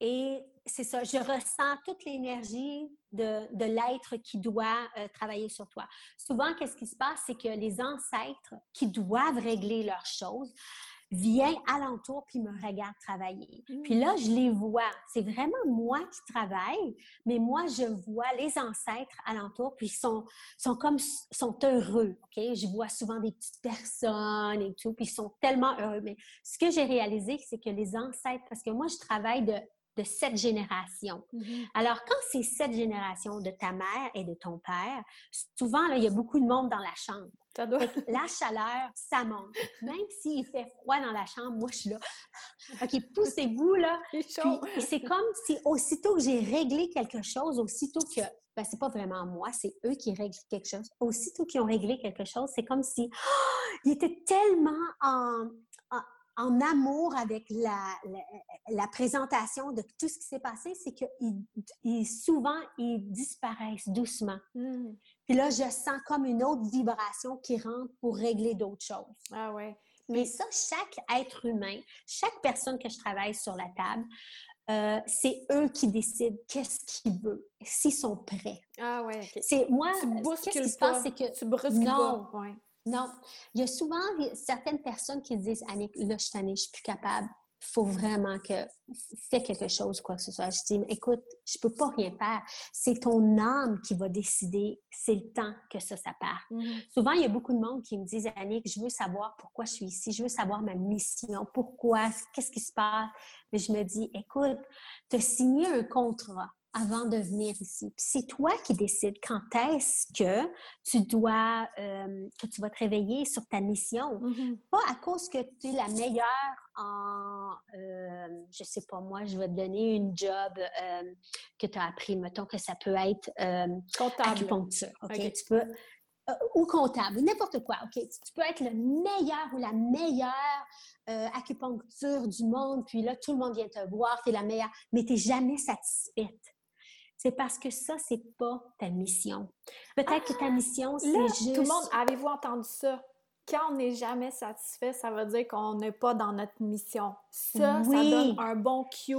Speaker 2: et c'est ça, je ressens toute l'énergie de, l'être qui doit euh, travailler sur toi. Souvent, qu'est-ce qui se passe? C'est que les ancêtres qui doivent régler leurs choses vient alentour puis me regarde travailler. Puis là, je les vois. C'est vraiment moi qui travaille, mais moi, je vois les ancêtres alentour puis ils sont, sont comme, sont heureux, OK? Je vois souvent des petites personnes et tout, puis ils sont tellement heureux. Mais ce que j'ai réalisé, c'est que les ancêtres, parce que moi, je travaille de de cette génération. Mm-hmm. Alors, quand c'est cette génération de ta mère et de ton père, souvent, là, il y a beaucoup de monde dans la chambre. La chaleur, ça monte. Même s'il fait froid dans la chambre, moi, je suis là. OK, poussez-vous, là. [LAUGHS] c'est comme si, aussitôt que j'ai réglé quelque chose, aussitôt que ben, c'est pas vraiment moi, c'est eux qui règlent quelque chose. Aussitôt qu'ils ont réglé quelque chose, c'est comme si oh, [GASPS] ils étaient tellement en, en amour avec la, la, présentation de tout ce qui s'est passé, c'est que souvent, ils disparaissent doucement. Hmm. Puis là, je sens comme une autre vibration qui rentre pour régler d'autres choses.
Speaker 1: Ah ouais.
Speaker 2: Mais ça, chaque être humain, chaque personne que je travaille sur la table, euh, c'est eux qui décident qu'est-ce qu'ils veulent, s'ils sont prêts.
Speaker 1: Ah ouais.
Speaker 2: C'est moi. Qu'est-ce qui se passe, c'est que
Speaker 1: tu brusques non, pas.
Speaker 2: Non. Il y a souvent certaines personnes qui disent Annick, là, je suis je suis plus capable. Il faut vraiment que fais quelque chose, quoi que ce soit. Je dis, écoute, je peux pas rien faire. C'est ton âme qui va décider. C'est le temps que ça, ça part. Mm-hmm. Souvent, il y a beaucoup de monde qui me disent, Annick, je veux savoir pourquoi je suis ici. Je veux savoir ma mission. Pourquoi? Qu'est-ce qui se passe? Mais je me dis, écoute, tu as signé un contrat avant de venir ici. C'est toi qui décides quand est-ce que tu dois, euh, que tu vas te réveiller sur ta mission. Mm-hmm. Pas à cause que tu es la meilleure en, euh, je sais pas moi, je vais te donner une job euh, que tu as appris. Mettons que ça peut être euh,
Speaker 1: comptable.
Speaker 2: acupuncture. Tu peux, ou comptable, n'importe quoi. OK? Tu peux être le meilleur ou la meilleure acupuncture du monde, puis là, tout le monde vient te voir, tu es la meilleure, mais tu n'es jamais satisfaite c'est parce que ça, c'est pas ta mission. Peut-être que ta ah! mission, c'est juste...
Speaker 1: Tout le monde, avez-vous entendu ça? Quand on n'est jamais satisfait, ça veut dire qu'on n'est pas dans notre mission. Ça, ça donne un bon cue.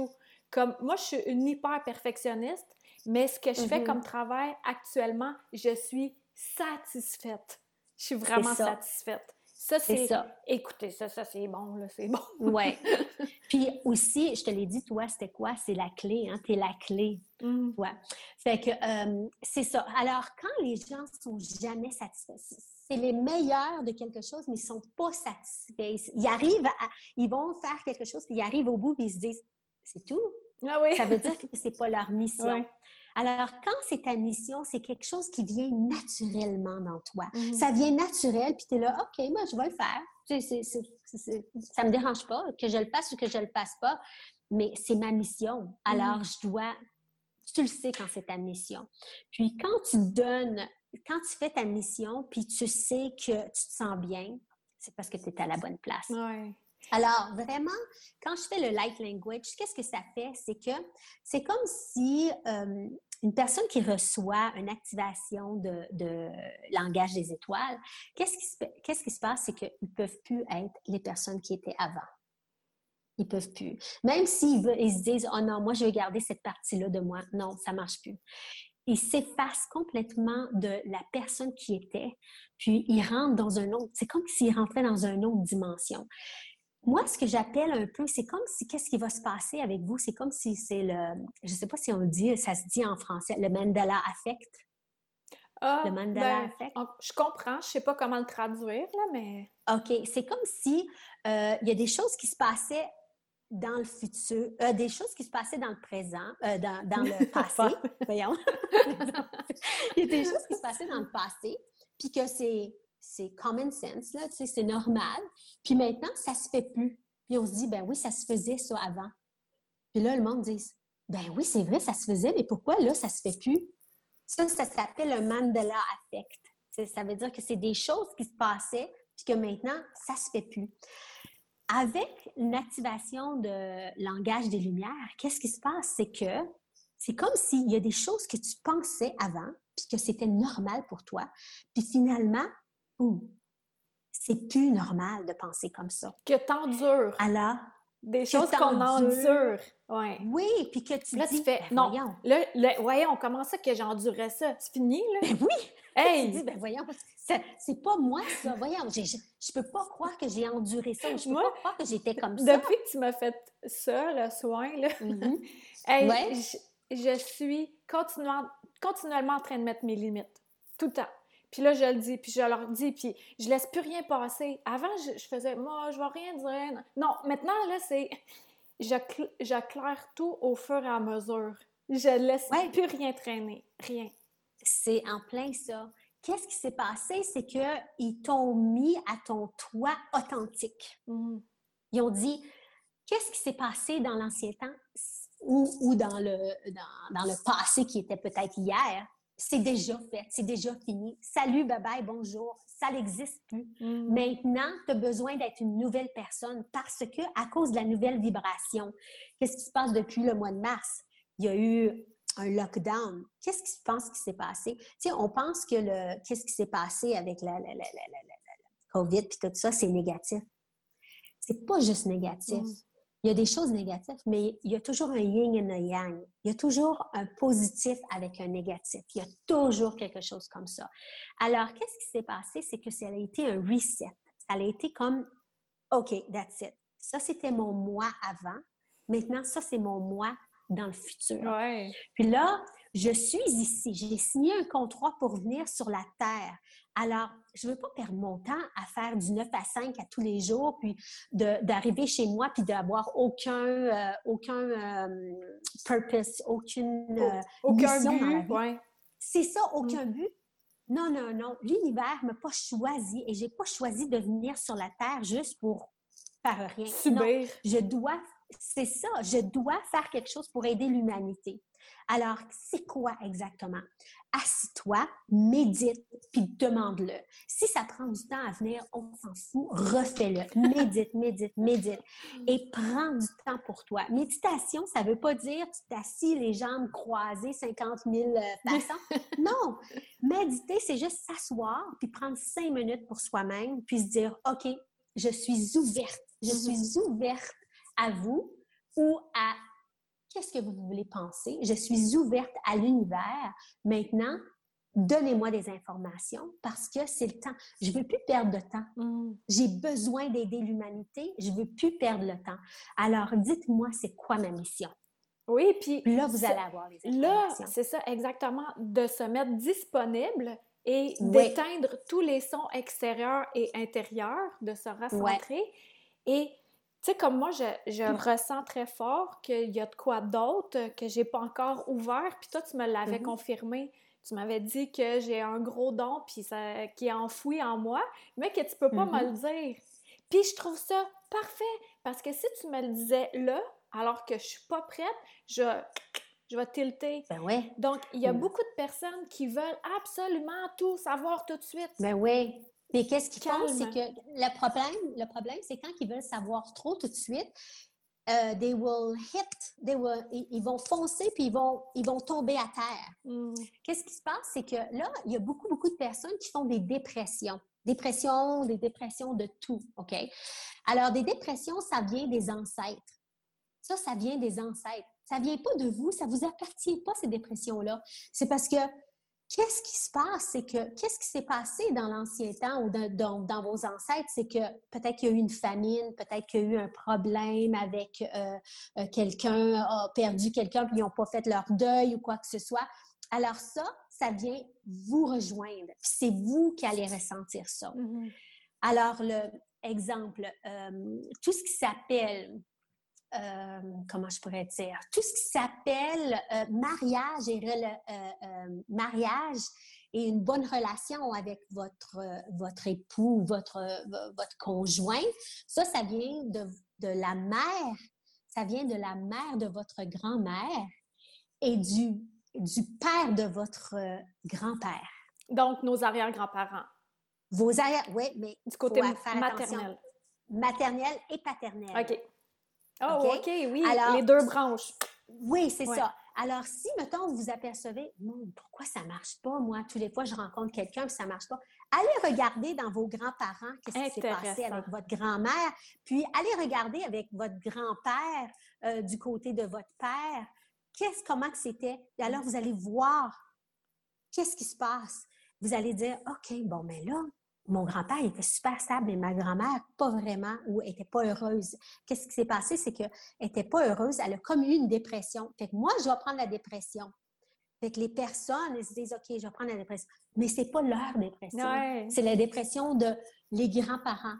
Speaker 1: Comme moi, je suis une hyper perfectionniste, mais ce que je fais mm-hmm. comme travail actuellement, je suis satisfaite. Je suis vraiment satisfaite. Ça, c'est ça. Écoutez, ça, ça, c'est bon, là, c'est bon.
Speaker 2: ouais. [LAUGHS] Puis aussi, je te l'ai dit, toi, c'était quoi? C'est la clé, hein? T'es la clé, mmh. toi. Fait que euh, c'est ça. Alors, quand les gens sont jamais satisfaits, c'est les meilleurs de quelque chose, mais ils sont pas satisfaits. Ils arrivent à, ils vont faire quelque chose, puis ils arrivent au bout, puis ils se disent, c'est tout.
Speaker 1: Ah oui.
Speaker 2: Ça veut dire [LAUGHS] que c'est pas leur mission. Alors, quand c'est ta mission, c'est quelque chose qui vient naturellement dans toi. Mhm. Ça vient naturel, puis tu es là, OK, moi, je vais le faire. ça ne me dérange pas que je le fasse ou que je ne le fasse pas, mais c'est ma mission. Alors, mhm. je dois Tu le sais quand c'est ta mission. Puis quand tu donnes, quand tu fais ta mission, puis tu sais que tu te sens bien, c'est parce que tu es à la bonne place.
Speaker 1: Ouais.
Speaker 2: Alors, vraiment, quand je fais le light language, qu'est-ce que ça fait? C'est que c'est comme si euh, une personne qui reçoit une activation de, langage des étoiles, qu'est-ce qui, se, passe? C'est qu'ils ne peuvent plus être les personnes qui étaient avant. Ils ne peuvent plus. Même s'ils ils se disent, oh non, moi, je vais garder cette partie-là de moi. Non, ça ne marche plus. Ils s'effacent complètement de la personne qui était, puis ils rentrent dans un autre, c'est comme s'ils rentraient dans une autre dimension moi, ce que j'appelle un peu, c'est comme si qu'est-ce qui va se passer avec vous? C'est comme si c'est le, je ne sais pas si on le dit, ça se dit en français, le Mandela Affect.
Speaker 1: Ah, le Affect. Ben, je comprends, je ne sais pas comment le traduire, là, mais.
Speaker 2: OK, c'est comme si euh, il y a des choses qui se passaient dans le futur, euh, des choses qui se passaient dans le présent, euh, dans, dans, le [LAUGHS] passé, voyons. [LAUGHS] il y a des choses qui se passaient dans le passé, puis que c'est c'est common sense, là, c'est normal. Puis maintenant, ça se fait plus. Puis on se dit, ben oui, ça se faisait ça avant. Puis là, le monde dit, ben oui, c'est vrai, ça se faisait, mais pourquoi là, ça se fait plus? Ça, ça s'appelle un Mandela Effect. Ça veut dire que c'est des choses qui se passaient, puis que maintenant, ça se fait plus. Avec l'activation de langage des lumières, qu'est-ce qui se passe? C'est que c'est comme s'il y a des choses que tu pensais avant, puis que c'était normal pour toi, puis finalement, c'est plus normal de penser comme ça.
Speaker 1: Que t'endures.
Speaker 2: Alors,
Speaker 1: des choses qu'on endure. Ouais.
Speaker 2: Oui, puis que tu
Speaker 1: là,
Speaker 2: dis,
Speaker 1: tu fais, ben, non, voyons. Là, voyons, comment ça que j'endurais ça? C'est fini, là?
Speaker 2: Ben oui! [LAUGHS] Hey! Tu dis, ben voyons, c'est pas moi, ça. Voyons, je, je peux pas croire que j'ai enduré ça. Je peux pas croire que j'étais comme
Speaker 1: ça. Depuis que tu m'as fait ça, le soin, là, [LAUGHS] hey, je, je, suis continuellement, continuellement en train de mettre mes limites. Tout le temps. Puis là, je le dis, puis je leur dis, puis je laisse plus rien passer. Avant, je, faisais, moi, je vais rien dire. Non, maintenant, là, c'est. J'éclaire tout au fur et à mesure. Je laisse plus rien traîner. Rien.
Speaker 2: C'est en plein ça. Qu'est-ce qui s'est passé? C'est qu'ils t'ont mis à ton toit authentique. Mmh. Ils ont dit, qu'est-ce qui s'est passé dans l'ancien temps? Ou, ou dans, le, dans, dans, le passé qui était peut-être hier? C'est déjà fait, c'est déjà fini. Salut, bye bye, bonjour, ça n'existe plus. Mm. Maintenant, tu as besoin d'être une nouvelle personne parce que, à cause de la nouvelle vibration, qu'est-ce qui se passe depuis le mois de mars? Il y a eu un lockdown. Qu'est-ce qui se pense qui s'est passé? Tu sais, on pense que le qu'est-ce qui s'est passé avec la, la, la, COVID et tout ça, c'est négatif. C'est pas juste négatif. Mm il y a des choses négatives, mais il y a toujours un yin et un yang. Il y a toujours un positif avec un négatif. Il y a toujours quelque chose comme ça. Alors, qu'est-ce qui s'est passé? C'est que ça a été un reset. Ça a été comme, OK, that's it. Ça, c'était mon moi avant. Maintenant, ça, c'est mon moi dans le futur. Puis là, je suis ici. J'ai signé un contrat pour venir sur la Terre. Alors, je ne veux pas perdre mon temps à faire du 9 à 5 à tous les jours, puis d'arriver chez moi, puis d'avoir aucun, euh, aucun euh, purpose, aucune euh, aucun mission but, dans la vie. C'est ça, aucun mm. but. Non, non, non. L'univers ne m'a pas choisi et je n'ai pas choisi de venir sur la Terre juste pour faire rien.
Speaker 1: Subir.
Speaker 2: je dois, c'est ça, je dois faire quelque chose pour aider l'humanité. Alors, c'est quoi exactement? Assis-toi, médite, puis demande-le. Si ça prend du temps à venir, on s'en fout, refais-le. [LAUGHS] Médite, médite, médite. Et prends du temps pour toi. Méditation, ça ne veut pas dire tu t'assis les jambes croisées 50 000 façons. [LAUGHS] Non! Méditer, c'est juste s'asseoir, puis prendre cinq minutes pour soi-même, puis se dire, OK, je suis ouverte. Je mm-hmm. suis ouverte à vous ou à qu'est-ce que vous voulez penser? Je suis ouverte à l'univers. Maintenant, donnez-moi des informations parce que c'est le temps. Je ne veux plus perdre de temps. Mm. J'ai besoin d'aider l'humanité. Je ne veux plus perdre le temps. Alors, dites-moi, c'est quoi ma mission?
Speaker 1: Oui, puis
Speaker 2: là, vous allez avoir les informations.
Speaker 1: Là, c'est ça, exactement, de se mettre disponible et d'éteindre tous les sons extérieurs et intérieurs, de se recentrer. Et sais, comme moi, je, je ressens très fort qu'il y a de quoi d'autre que j'ai pas encore ouvert. Puis toi, tu me l'avais mm-hmm. confirmé. Tu m'avais dit que j'ai un gros don puis ça, qui est enfoui en moi, mais que tu peux pas me le mm-hmm. dire. Puis je trouve ça parfait parce que si tu me le disais là, alors que je suis pas prête, je, je vais tilter.
Speaker 2: Ben ouais.
Speaker 1: Donc, il y a mm. beaucoup de personnes qui veulent absolument tout savoir tout de suite.
Speaker 2: Ben oui. Mais qu'est-ce qu'ils font? C'est que le problème, le problème, c'est quand ils veulent savoir trop tout de suite, euh, they will hit, they will, ils, vont foncer puis ils vont, ils vont tomber à terre. Mm. Qu'est-ce qui se passe? C'est que là, il y a beaucoup, beaucoup de personnes qui font des dépressions. Dépressions, des dépressions de tout, OK? Alors, des dépressions, ça vient des ancêtres. Ça, ça vient des ancêtres. Ça vient pas de vous, ça vous appartient pas, ces dépressions-là. C'est parce que qu'est-ce qui se passe? C'est que qu'est-ce qui s'est passé dans l'ancien temps ou dans, vos ancêtres? C'est que peut-être qu'il y a eu une famine, peut-être qu'il y a eu un problème avec euh, euh, quelqu'un, a perdu quelqu'un, puis ils n'ont pas fait leur deuil ou quoi que ce soit. Alors ça, ça vient vous rejoindre. C'est vous qui allez ressentir ça. Mm-hmm. Alors, le exemple, euh, tout ce qui s'appelle euh, comment je pourrais dire, tout ce qui s'appelle euh, mariage et euh, mariage et une bonne relation avec votre, votre époux, votre, votre conjoint, ça, ça vient de, de la mère, ça vient de la mère de votre grand-mère et du, du père de votre grand-père.
Speaker 1: Donc, nos arrière-grands-parents.
Speaker 2: Vos arrière, oui, mais
Speaker 1: du côté maternel.
Speaker 2: Maternel et paternel.
Speaker 1: OK. Oh, OK, oui. les deux branches.
Speaker 2: Oui, c'est ça. Alors, si, mettons, vous vous apercevez, pourquoi ça ne marche pas, moi, tous les fois, je rencontre quelqu'un et ça ne marche pas, allez regarder dans vos grands-parents qu'est-ce qui s'est passé avec votre grand-mère, puis allez regarder avec votre grand-père euh, du côté de votre père, qu'est-ce, comment que c'était? Et alors, vous allez voir qu'est-ce qui se passe. Vous allez dire, OK, bon, mais là, mon grand-père était super stable, mais ma grand-mère, pas vraiment, ou était pas heureuse. Qu'est-ce qui s'est passé? C'est qu'elle n'était pas heureuse, elle a comme eu une dépression. Fait que moi, je vais prendre la dépression. Fait que les personnes, elles se disent, OK, je vais prendre la dépression. Mais c'est pas leur dépression. C'est la dépression de les grands-parents.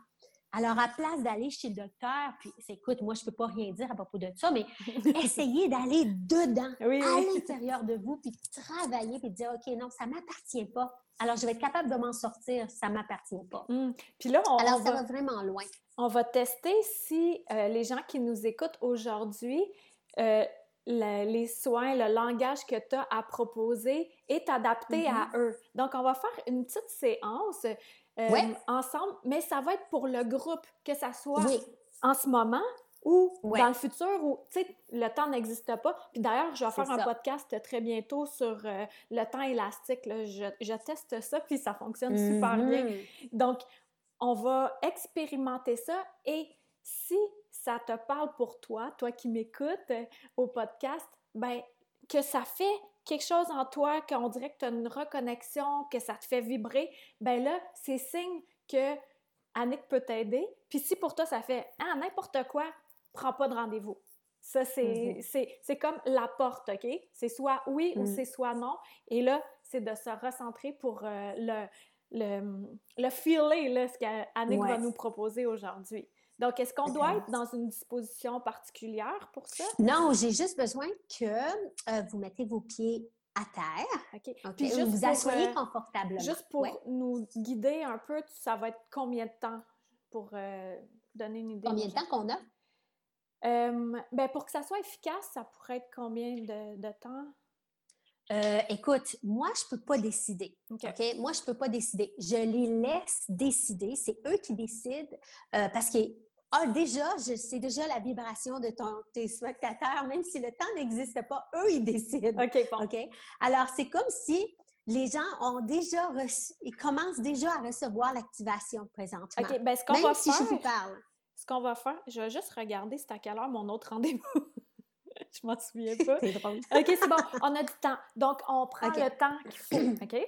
Speaker 2: Alors, à place d'aller chez le docteur, puis écoute, moi, je peux pas rien dire à propos de ça, mais [LAUGHS] essayez d'aller dedans, à l'intérieur de vous, puis travailler, puis dire, OK, non, ça m'appartient pas. Alors, je vais être capable de m'en sortir, ça ne m'appartient pas.
Speaker 1: Mmh. Puis là, on,
Speaker 2: Alors, ça va, vraiment loin.
Speaker 1: On va tester si euh, les gens qui nous écoutent aujourd'hui, euh, les soins, le langage que tu as à proposer est adapté à mmh eux. Donc, on va faire une petite séance euh, ensemble, mais ça va être pour le groupe, que ça soit en ce moment ou dans le futur où, tu sais, le temps n'existe pas. Puis d'ailleurs, je vais faire un podcast très bientôt sur euh, le temps élastique. Je, teste ça, puis ça fonctionne super bien. Donc, on va expérimenter ça et si ça te parle pour toi, toi qui m'écoutes euh, au podcast, ben que ça fait quelque chose en toi, qu'on dirait que tu as une reconnexion, que ça te fait vibrer, ben là, c'est signe que Annick peut t'aider. Puis si pour toi, ça fait ah, n'importe quoi, prends pas de rendez-vous. Ça, c'est mm-hmm. comme la porte, OK? C'est soit oui ou mm. c'est soit non. Et là, c'est de se recentrer pour euh, le, le, le feeler, là, ce qu'Annick va nous proposer aujourd'hui. Donc, est-ce qu'on doit être dans une disposition particulière pour ça?
Speaker 2: Non, j'ai juste besoin que euh, vous mettez vos pieds à terre.
Speaker 1: OK. Puis juste
Speaker 2: vous asseyez euh, confortablement.
Speaker 1: Juste pour nous guider un peu, ça va être combien de temps pour donner une idée?
Speaker 2: Combien de temps qu'on a?
Speaker 1: Euh, ben pour que ça soit efficace, ça pourrait être combien de, temps?
Speaker 2: Euh, écoute, moi, je ne peux pas décider. OK? Moi, je ne peux pas décider. Je les laisse décider. C'est eux qui décident euh, parce que ah, déjà, c'est déjà la vibration de ton, tes spectateurs, même si le temps n'existe pas, eux, ils décident.
Speaker 1: OK,
Speaker 2: OK? Alors, c'est comme si les gens ont déjà reçu, ils commencent déjà à recevoir l'activation présentement.
Speaker 1: OK, ben ce qu'on va
Speaker 2: si
Speaker 1: faire...
Speaker 2: je vous parle.
Speaker 1: Ce qu'on va faire, je vais juste regarder c'est à quelle heure mon autre rendez-vous. [LAUGHS] je m'en souviens pas. [LAUGHS]
Speaker 2: c'est drôle.
Speaker 1: OK, c'est bon. On a du temps. Donc, on prend le temps qu'il faut. [CLEARS THROAT] OK?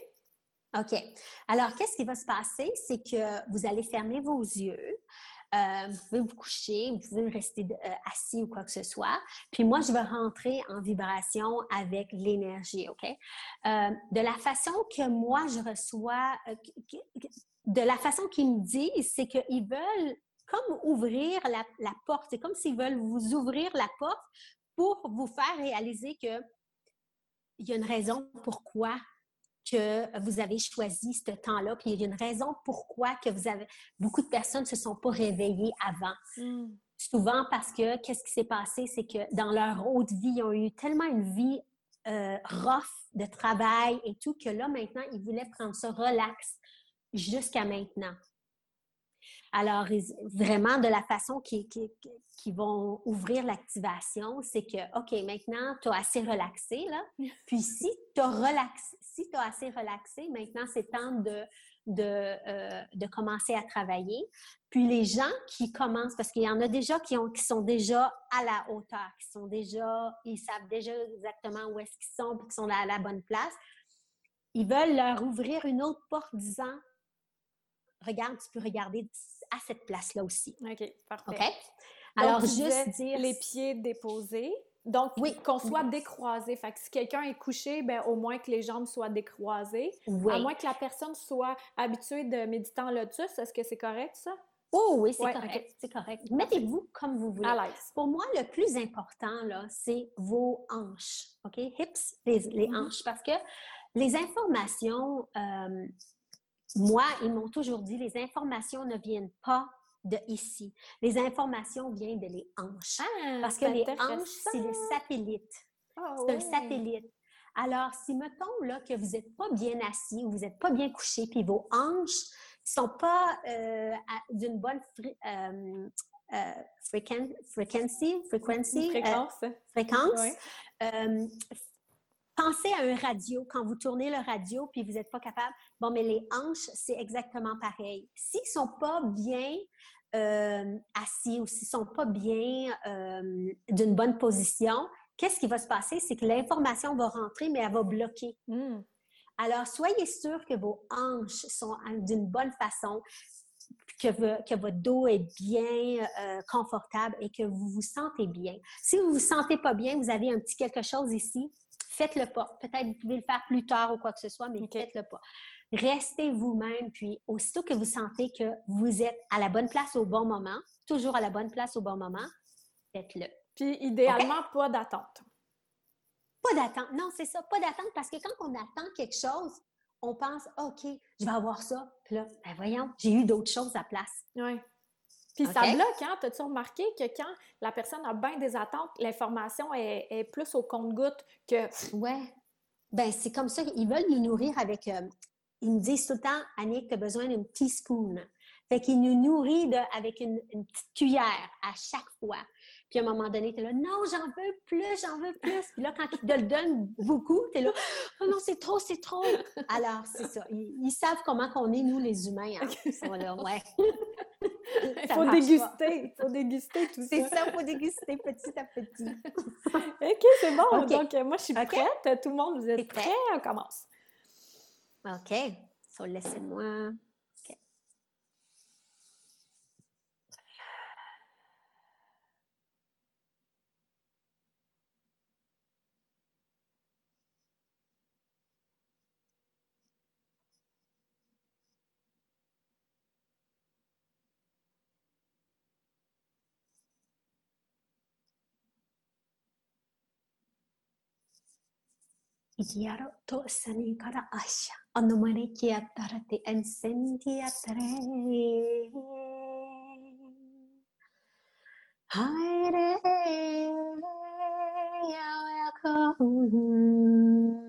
Speaker 2: OK. Alors, qu'est-ce qui va se passer? C'est que vous allez fermer vos yeux. Euh, vous pouvez vous coucher, vous pouvez rester euh, assis ou quoi que ce soit. Puis moi, je vais rentrer en vibration avec l'énergie, OK? Euh, de la façon que moi, je reçois, de la façon qu'ils me disent, c'est qu'ils veulent comme ouvrir la, porte. C'est comme s'ils veulent vous ouvrir la porte pour vous faire réaliser que il y a une raison pourquoi que vous avez choisi ce temps-là, puis il y a une raison pourquoi que vous avez beaucoup de personnes ne se sont pas réveillées avant. Hmm. Souvent parce que qu'est-ce qui s'est passé, c'est que dans leur autre vie, ils ont eu tellement une vie euh, rough de travail et tout, que là, maintenant, ils voulaient prendre ça relax jusqu'à maintenant. Alors, vraiment, de la façon qu'ils vont ouvrir l'activation, c'est que, OK, maintenant, tu as assez relaxé, là. [LAUGHS] Puis si tu as, relaxé, si as assez relaxé, maintenant, c'est temps de, de, euh, de, commencer à travailler. Puis les gens qui commencent, parce qu'il y en a déjà qui, ont, qui sont déjà à la hauteur, qui sont déjà, ils savent déjà exactement où est-ce qu'ils sont, puis qu'ils sont à la bonne place, ils veulent leur ouvrir une autre porte disant regarde, tu peux regarder à cette place-là aussi.
Speaker 1: OK, parfait.
Speaker 2: Alors, juste
Speaker 1: dire... Les pieds déposés. Donc, oui. qu'on soit décroisé. Fait que si quelqu'un est couché, ben, au moins que les jambes soient décroisées. Oui. À moins que la personne soit habituée de méditer en lotus. Est-ce que c'est correct, ça?
Speaker 2: Oh oui, c'est correct. C'est correct. Mettez-vous comme vous voulez. Pour moi, le plus important, là, c'est vos hanches. OK? Hips, les, mm-hmm. hanches. Parce que les informations, euh, moi, ils m'ont toujours dit, les informations ne viennent pas de ici. Les informations viennent de les hanches. Ah, parce que les hanches, c'est le satellite. Ah c'est un satellite. Alors, si mettons là, que vous n'êtes pas bien assis ou vous n'êtes pas bien couché, puis vos hanches ne sont pas euh, d'une bonne euh, euh, frequency, frequency,
Speaker 1: fréquence,
Speaker 2: fréquence Pensez à un radio, quand vous tournez le radio puis vous n'êtes pas capable. Bon, mais les hanches, c'est exactement pareil. S'ils ne sont pas bien euh, assis ou s'ils ne sont pas bien euh, d'une bonne position, qu'est-ce qui va se passer? C'est que l'information va rentrer, mais elle va bloquer. Hmm. Alors, soyez sûr que vos hanches sont d'une bonne façon, que, que, votre dos est bien euh, confortable et que vous vous sentez bien. Si vous ne vous sentez pas bien, vous avez un petit quelque chose ici, faites-le pas. Peut-être vous pouvez le faire plus tard ou quoi que ce soit, mais faites-le pas. Restez vous-même, puis aussitôt que vous sentez que vous êtes à la bonne place au bon moment, toujours à la bonne place au bon moment, faites-le.
Speaker 1: Puis idéalement, pas d'attente.
Speaker 2: Pas d'attente. Non, c'est ça, pas d'attente parce que quand on attend quelque chose, on pense, OK, je vais avoir ça. Puis là, ben voyons, j'ai eu d'autres choses à place.
Speaker 1: Oui. Puis ça bloque, hein? T'as-tu remarqué que quand la personne a bien des attentes, l'information est, plus au compte-goutte que.
Speaker 2: Ouais. Ben c'est comme ça. Ils veulent nous nourrir avec. Euh, ils me disent tout le temps, Annick, tu as besoin d'une teaspoon. Fait qu'ils nous nourrissent avec une, petite cuillère à chaque fois. Puis à un moment donné, tu es là, non, j'en veux plus, j'en veux plus. Puis là, quand ils te le donnent beaucoup, tu es là, oh non, c'est trop, c'est trop. Alors, c'est ça. Ils, savent comment qu'on est, nous, les humains. Hein. ouais.
Speaker 1: Il faut déguster, il faut déguster tout ça.
Speaker 2: C'est ça, il faut déguster petit à petit.
Speaker 1: OK, c'est bon. Donc, moi, je suis prête. Tout le monde, vous êtes prêts? On commence.
Speaker 2: OK. So, laissez-moi Quiero tu sanicara asha, anumare kiatara te encendiatare. Haire, yawe akum.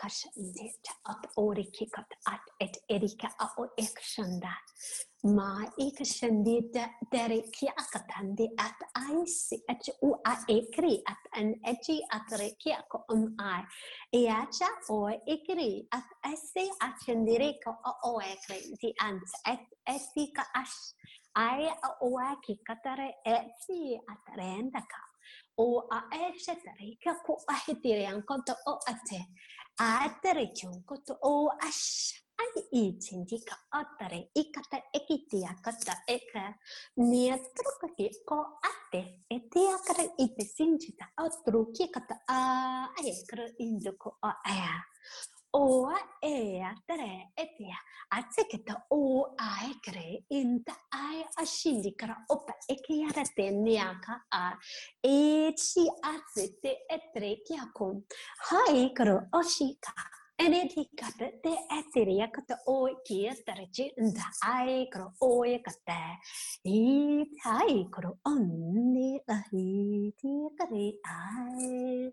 Speaker 2: Kashandita at orikikat at et erika o ekshanda. Ma ikashandita dere kiakatandi at aisi at u a ekri at an eji at rekiako um ai. Iacha o ekri at esi at shandireko o ekri di ant et esika ash. Ai o aki katare etsi at rendaka o a e se tari ka ko a he tere an konto o a te a tere kion koto o asha ai i tindi ka a tare i kata e ki te a kata e ka nia truka ki ko a te e te a kara i te sinji ta a tru ki kata a ai e kara indu ko a ea o e a tere e te a te ke ta o ai kre in ta ai a shindi kara opa e ke ara te niaka a e chi a te te e tre ki a kom hai karo o shika Ene ti kata te e te rea kata o ki a tere chi nda ai karo o e kata i tai karo onni a hi ti kare ai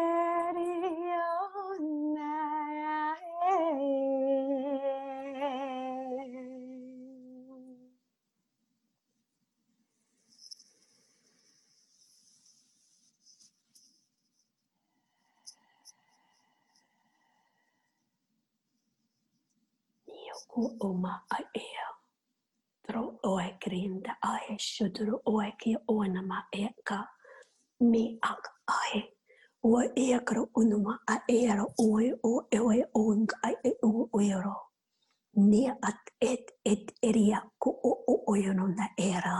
Speaker 2: grinda ahe shudru oeki onama eka mi ak ahe. Ua ekro unuma a ero oi o eoi ong ai e u uero ni at et et eria ku o o oiono na era.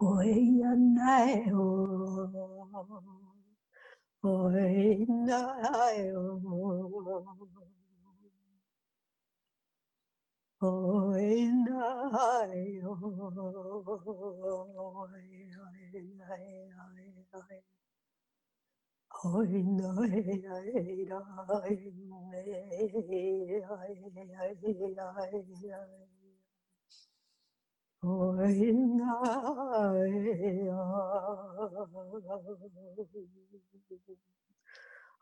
Speaker 2: Oia nae o. Oia nae o. Oh, no,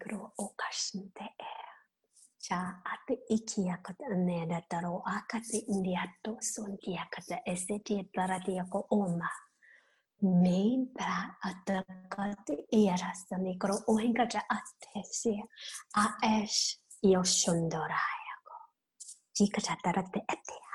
Speaker 2: negro o kashnte e. Ja ate iki yakata ne dataro akate indiato sonti yakata eseti parati ko oma. Mientras hasta y arrasani koro ohinga ja atesi a es yo shundoraya ko. Jika ja tarate etia.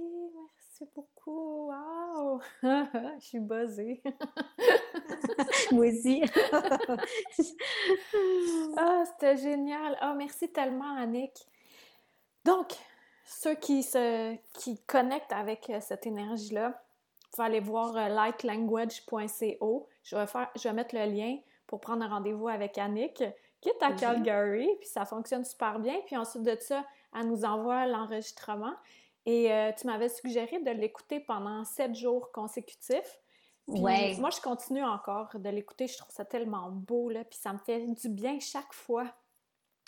Speaker 1: Merci beaucoup. Wow! [LAUGHS] Je suis buzzée. [LAUGHS]
Speaker 2: Moi aussi. [LAUGHS]
Speaker 1: ah, c'était génial. Ah, merci tellement, Annick. Donc, ceux qui se qui connectent avec euh, cette énergie-là, vous aller voir euh, likelanguage.co. Je vais faire, je vais mettre le lien pour prendre un rendez-vous avec Annick, qui est à Calgary, puis ça fonctionne super bien. Puis ensuite de ça, elle nous envoie l'enregistrement. Et euh, tu m'avais suggéré de l'écouter pendant sept jours consécutifs. ouais. Moi, je continue encore de l'écouter. Je trouve ça tellement beau, là. Puis ça me fait du bien chaque fois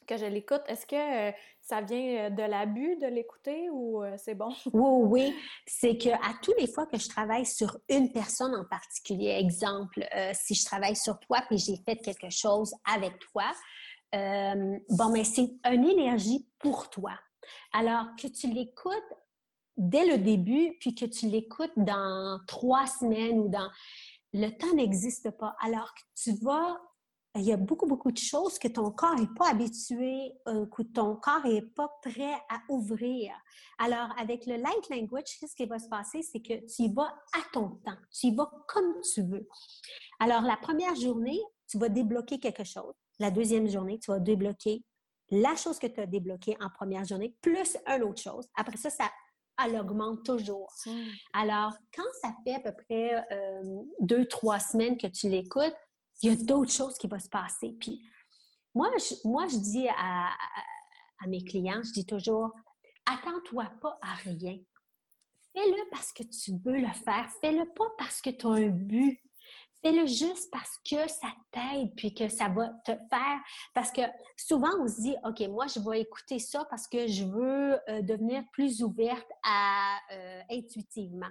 Speaker 1: que je l'écoute. Est-ce que euh, ça vient euh, de l'abus de l'écouter ou c'est bon?
Speaker 2: Oui, oui. C'est que à tous les fois que je travaille sur une personne en particulier, exemple, si je travaille sur toi puis j'ai fait quelque chose avec toi, bon, mais c'est une énergie pour toi. Alors que tu l'écoutes dès le début, puis que tu l'écoutes dans trois semaines ou dans... Le temps n'existe pas. Alors que tu vas... Il y a beaucoup, beaucoup de choses que ton corps n'est pas habitué, euh, que ton corps n'est pas prêt à ouvrir. Alors, avec le light language, ce qui va se passer, c'est que tu y vas à ton temps. Tu y vas comme tu veux. Alors, la première journée, tu vas débloquer quelque chose. La deuxième journée, tu vas débloquer la chose que tu as débloquée en première journée, plus une autre chose. Après ça, ça elle augmente toujours. Alors, quand ça fait à peu près euh, deux, trois semaines que tu l'écoutes, il y a d'autres choses qui vont se passer. Puis, moi, je, moi, je dis à, mes clients, je dis toujours, attends-toi pas à rien. Fais-le parce que tu veux le faire. Fais-le pas parce que tu as un but fais-le juste parce que ça t'aide, puis que ça va te faire. Parce que souvent, on se dit, OK, moi, je vais écouter ça parce que je veux euh, devenir plus ouverte à, euh, intuitivement.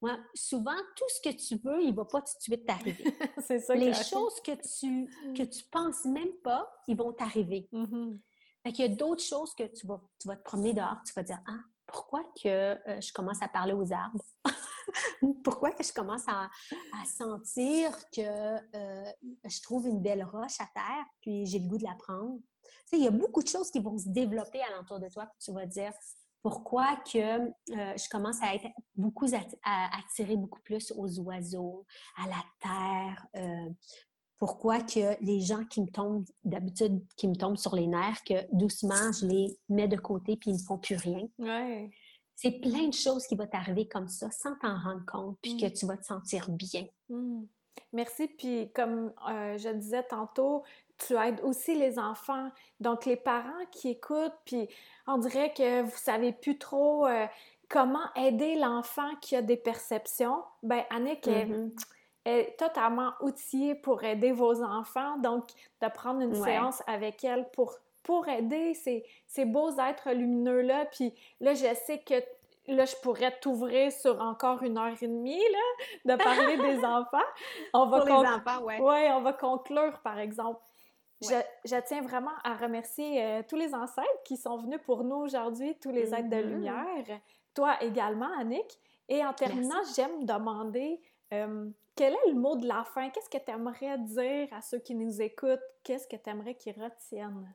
Speaker 2: Moi, souvent, tout ce que tu veux, il ne va pas tout de suite t'arriver. [LAUGHS] C'est ça. Les choses que tu que tu penses même pas, ils vont t'arriver. Mm Il y a d'autres choses que tu vas, tu vas te promener dehors, tu vas dire, ah, pourquoi que euh, je commence à parler aux arbres? [LAUGHS] pourquoi que je commence à, sentir que euh, je trouve une belle roche à terre, puis j'ai le goût de la prendre? Tu il y a beaucoup de choses qui vont se développer alentour de toi, que tu vas dire pourquoi que euh, je commence à être beaucoup à attirer beaucoup plus aux oiseaux, à la terre. Euh, pourquoi que les gens qui me tombent d'habitude, qui me tombent sur les nerfs, que doucement je les mets de côté puis ils ne font plus rien.
Speaker 1: Ouais.
Speaker 2: C'est plein de choses qui vont t'arriver comme ça sans t'en rendre compte, puis que mm. tu vas te sentir bien.
Speaker 1: Mm. Merci. Puis comme euh, je disais tantôt, tu aides aussi les enfants. Donc les parents qui écoutent, puis on dirait que vous savez plus trop euh, comment aider l'enfant qui a des perceptions. Ben Annick mm-hmm. est, totalement outillée pour aider vos enfants. Donc de prendre une séance avec elle pour pour aider ces, ces beaux êtres lumineux-là. Puis là, je sais que là, je pourrais t'ouvrir sur encore une heure et demie, là, de parler [LAUGHS] des enfants.
Speaker 2: On va Pour les enfants, oui.
Speaker 1: Oui, on va conclure, par exemple. Je, tiens vraiment à remercier euh, tous les ancêtres qui sont venus pour nous aujourd'hui, tous les êtres de mm-hmm. lumière, toi également, Annick. Et en terminant, j'aime demander euh, quel est le mot de la fin? Qu'est-ce que tu aimerais dire à ceux qui nous écoutent? Qu'est-ce que tu aimerais qu'ils retiennent?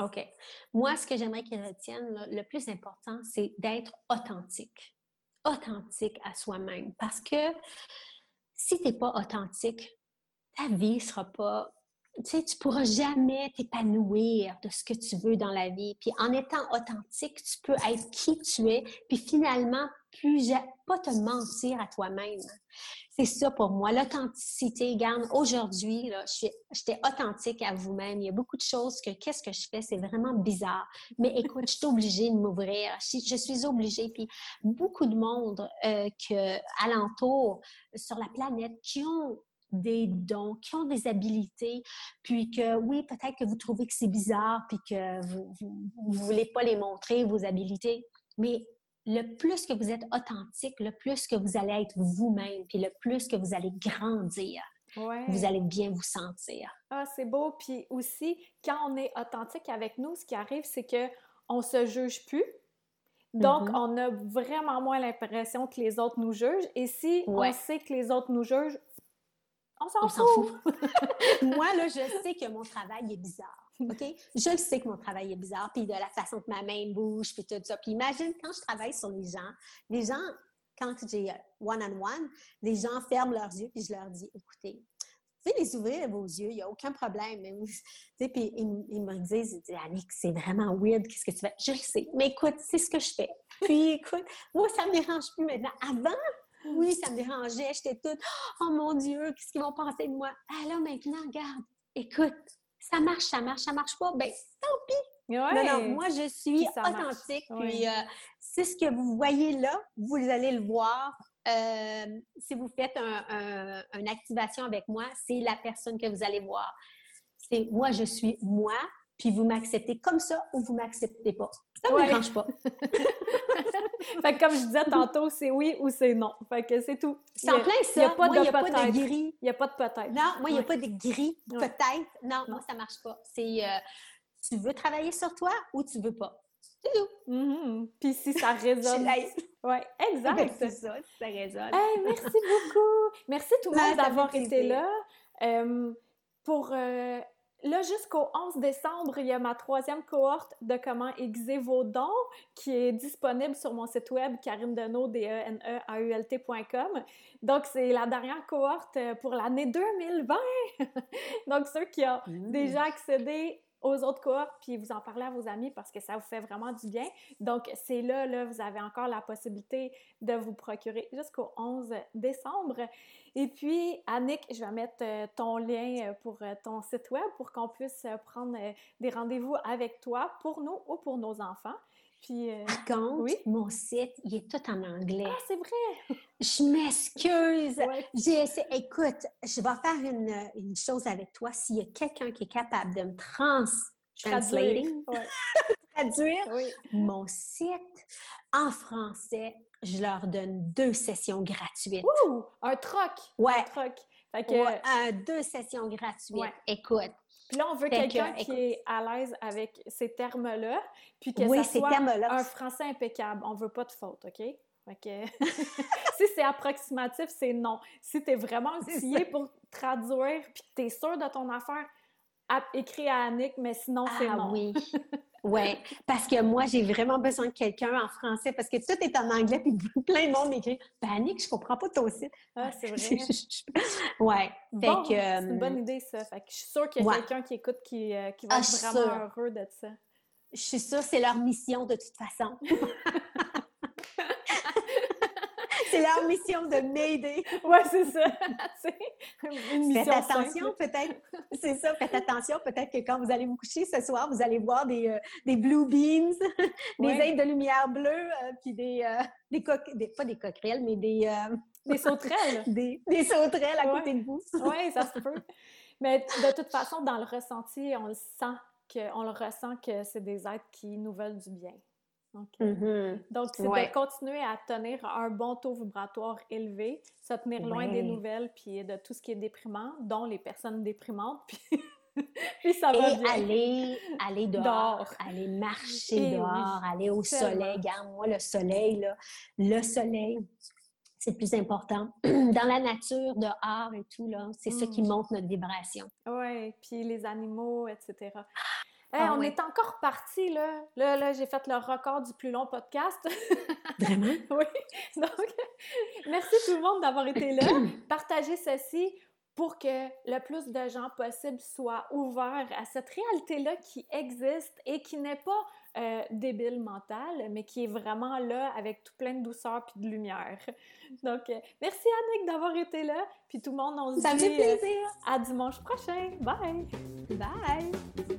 Speaker 2: OK. Moi, ce que j'aimerais qu'ils retiennent, le plus important, c'est d'être authentique. Authentique à soi-même. Parce que si tu n'es pas authentique, ta vie ne sera pas. Tu sais, tu ne pourras jamais t'épanouir de ce que tu veux dans la vie. Puis en étant authentique, tu peux être qui tu es. Puis finalement, plus pas te mentir à toi-même. C'est ça pour moi, l'authenticité. Garde, aujourd'hui, j'étais authentique à vous-même. Il y a beaucoup de choses que qu'est-ce que je fais, c'est vraiment bizarre. Mais écoute, je suis obligée de m'ouvrir. Je, suis obligée. Puis beaucoup de monde euh, alentour sur la planète qui ont des dons, qui ont des habilités, puis que oui, peut-être que vous trouvez que c'est bizarre, puis que vous ne voulez pas les montrer, vos habilités, mais le plus que vous êtes authentique, le plus que vous allez être vous-même, puis le plus que vous allez grandir, vous allez bien vous sentir.
Speaker 1: Ah, c'est beau. Puis aussi, quand on est authentique avec nous, ce qui arrive, c'est que on se juge plus. Donc, mm-hmm. on a vraiment moins l'impression que les autres nous jugent. Et si on sait que les autres nous jugent, on s'en fout. [LAUGHS]
Speaker 2: Moi, là, je sais que mon travail est bizarre. OK? Je le sais que mon travail est bizarre, puis de la façon que ma main bouge, puis tout ça. Puis imagine quand je travaille sur les gens, les gens, quand j'ai one-on-one, les gens ferment leurs yeux, puis je leur dis, écoutez, vous pouvez les ouvrir, vos yeux, il n'y a aucun problème. puis ils, me disent, ils c'est vraiment weird, qu'est-ce que tu fais? Je le sais, mais écoute, c'est ce que je fais. Puis écoute, moi, ça ne me dérange plus maintenant. Avant, oui, ça me dérangeait, j'étais toute, oh mon Dieu, qu'est-ce qu'ils vont penser de moi? Ah là, maintenant, regarde, écoute, ça marche, ça marche, ça marche pas, ben tant pis. Non, non, moi, je suis authentique. Puis, euh, c'est ce que vous voyez là, vous allez le voir. Euh, si vous faites un, une activation avec moi, c'est la personne que vous allez voir. C'est moi, je suis moi, puis vous m'acceptez comme ça ou vous m'acceptez pas. Ça ne me dérange pas. [LAUGHS]
Speaker 1: fait que comme je disais tantôt, c'est oui ou c'est non. Fait que c'est tout.
Speaker 2: C'est en plein ça. Il n'y a pas de peut-être.
Speaker 1: Il n'y a pas de peut-être.
Speaker 2: Non, moi, il n'y a pas de gris. Peut-être. Non, moi, ça ne marche pas. C'est euh, tu veux travailler sur toi ou tu veux pas. C'est tout.
Speaker 1: Mm-hmm. Puis si ça résonne. [LAUGHS] oui, exact. Ben,
Speaker 2: c'est ça, si ça résonne.
Speaker 1: Hey, merci beaucoup. Merci tout le monde d'avoir été là. Euh, pour euh, Là, jusqu'au 11 décembre, il y a ma troisième cohorte de comment aiguiser vos dons qui est disponible sur mon site web karindenaud.com. Donc, c'est la dernière cohorte pour l'année 2020. [LAUGHS] Donc, ceux qui ont mmh. déjà accédé aux autres cohortes, puis vous en parlez à vos amis parce que ça vous fait vraiment du bien. Donc, c'est là, là, vous avez encore la possibilité de vous procurer jusqu'au 11 décembre. Et puis, Annick, je vais mettre euh, ton lien euh, pour euh, ton site web pour qu'on puisse prendre des rendez-vous avec toi pour nous ou pour nos enfants. Puis,
Speaker 2: Par contre, oui? mon site, il est tout en anglais.
Speaker 1: Ah, c'est vrai!
Speaker 2: Je m'excuse. J'ai Écoute, je vais faire une, une chose avec toi. S'il y a quelqu'un qui est capable de me trans translating, [LAUGHS] traduire mon site en français, je leur donne deux sessions gratuites.
Speaker 1: Ouh! Un troc!
Speaker 2: Ouais.
Speaker 1: Un troc.
Speaker 2: Fait que... deux sessions gratuites. Écoute.
Speaker 1: Puis là, on veut quelqu'un qui est à l'aise avec ces termes-là, puis que ça soit un français impeccable. On veut pas de faute, OK? Fait [LAUGHS] si c'est approximatif, c'est non. Si tu es vraiment outillé pour traduire, puis que tu es sûr de ton affaire, écris à Annick, mais sinon, c'est ah, non.
Speaker 2: oui. [LAUGHS] Oui, parce que moi, j'ai vraiment besoin de quelqu'un en français parce que tout est en anglais puis [LAUGHS] plein de monde m'écrit ben, Annick, je comprends pas ton site.
Speaker 1: Ah, c'est [LAUGHS] vrai.
Speaker 2: oui.
Speaker 1: c'est une bonne euh, idée, ça. Fait que je suis sûre qu'il y a quelqu'un qui écoute qui, euh, qui va ah, être vraiment heureux de ça.
Speaker 2: Je suis sûre, c'est leur mission de toute façon. C'est leur mission de m'aider.
Speaker 1: Oui, c'est ça. [LAUGHS]
Speaker 2: Une mission Faites attention, peut-être. C'est ça, faites attention. Peut-être que quand vous allez vous coucher ce soir, vous allez voir des, euh, des blue beans, [LAUGHS] des aides de lumière bleue, euh, puis des, euh, des, des, pas des coquerelles, mais des...
Speaker 1: des sauterelles. [LAUGHS]
Speaker 2: des, des sauterelles à côté de vous.
Speaker 1: oui, ça se peut. Mais de toute façon, dans le ressenti, on le sent que, on le ressent que c'est des êtres qui nous veulent du bien.
Speaker 2: Mm-hmm.
Speaker 1: Donc, c'est de continuer à tenir un bon taux vibratoire élevé, se tenir loin des nouvelles, puis de tout ce qui est déprimant, dont les personnes déprimantes, [LAUGHS] puis, puis ça va
Speaker 2: Et aller, aller dehors, aller marcher dehors, aller au soleil. Regarde-moi le soleil, là. Le soleil, c'est le plus important. [CLEARS THROAT] Dans la nature, dehors et tout, là, c'est ça qui mm. monte notre vibration.
Speaker 1: Oui, puis les animaux, etc. Ah on est encore parti, là. Là, là j'ai fait le record du plus long podcast. [LAUGHS]
Speaker 2: Vraiment?
Speaker 1: oui. Donc, merci tout le monde d'avoir été là. [CLEARS THROAT] Partagez ceci
Speaker 4: pour que le plus de gens possible soient ouverts à cette réalité-là qui existe et qui n'est pas euh, débile mental, mais qui est vraiment là avec tout plein de douceur puis de lumière. Donc, euh, merci Annick d'avoir été là. Puis tout le monde, on se
Speaker 2: Ça
Speaker 4: dit
Speaker 2: fait plaisir.
Speaker 4: à dimanche prochain. Bye!
Speaker 2: Bye!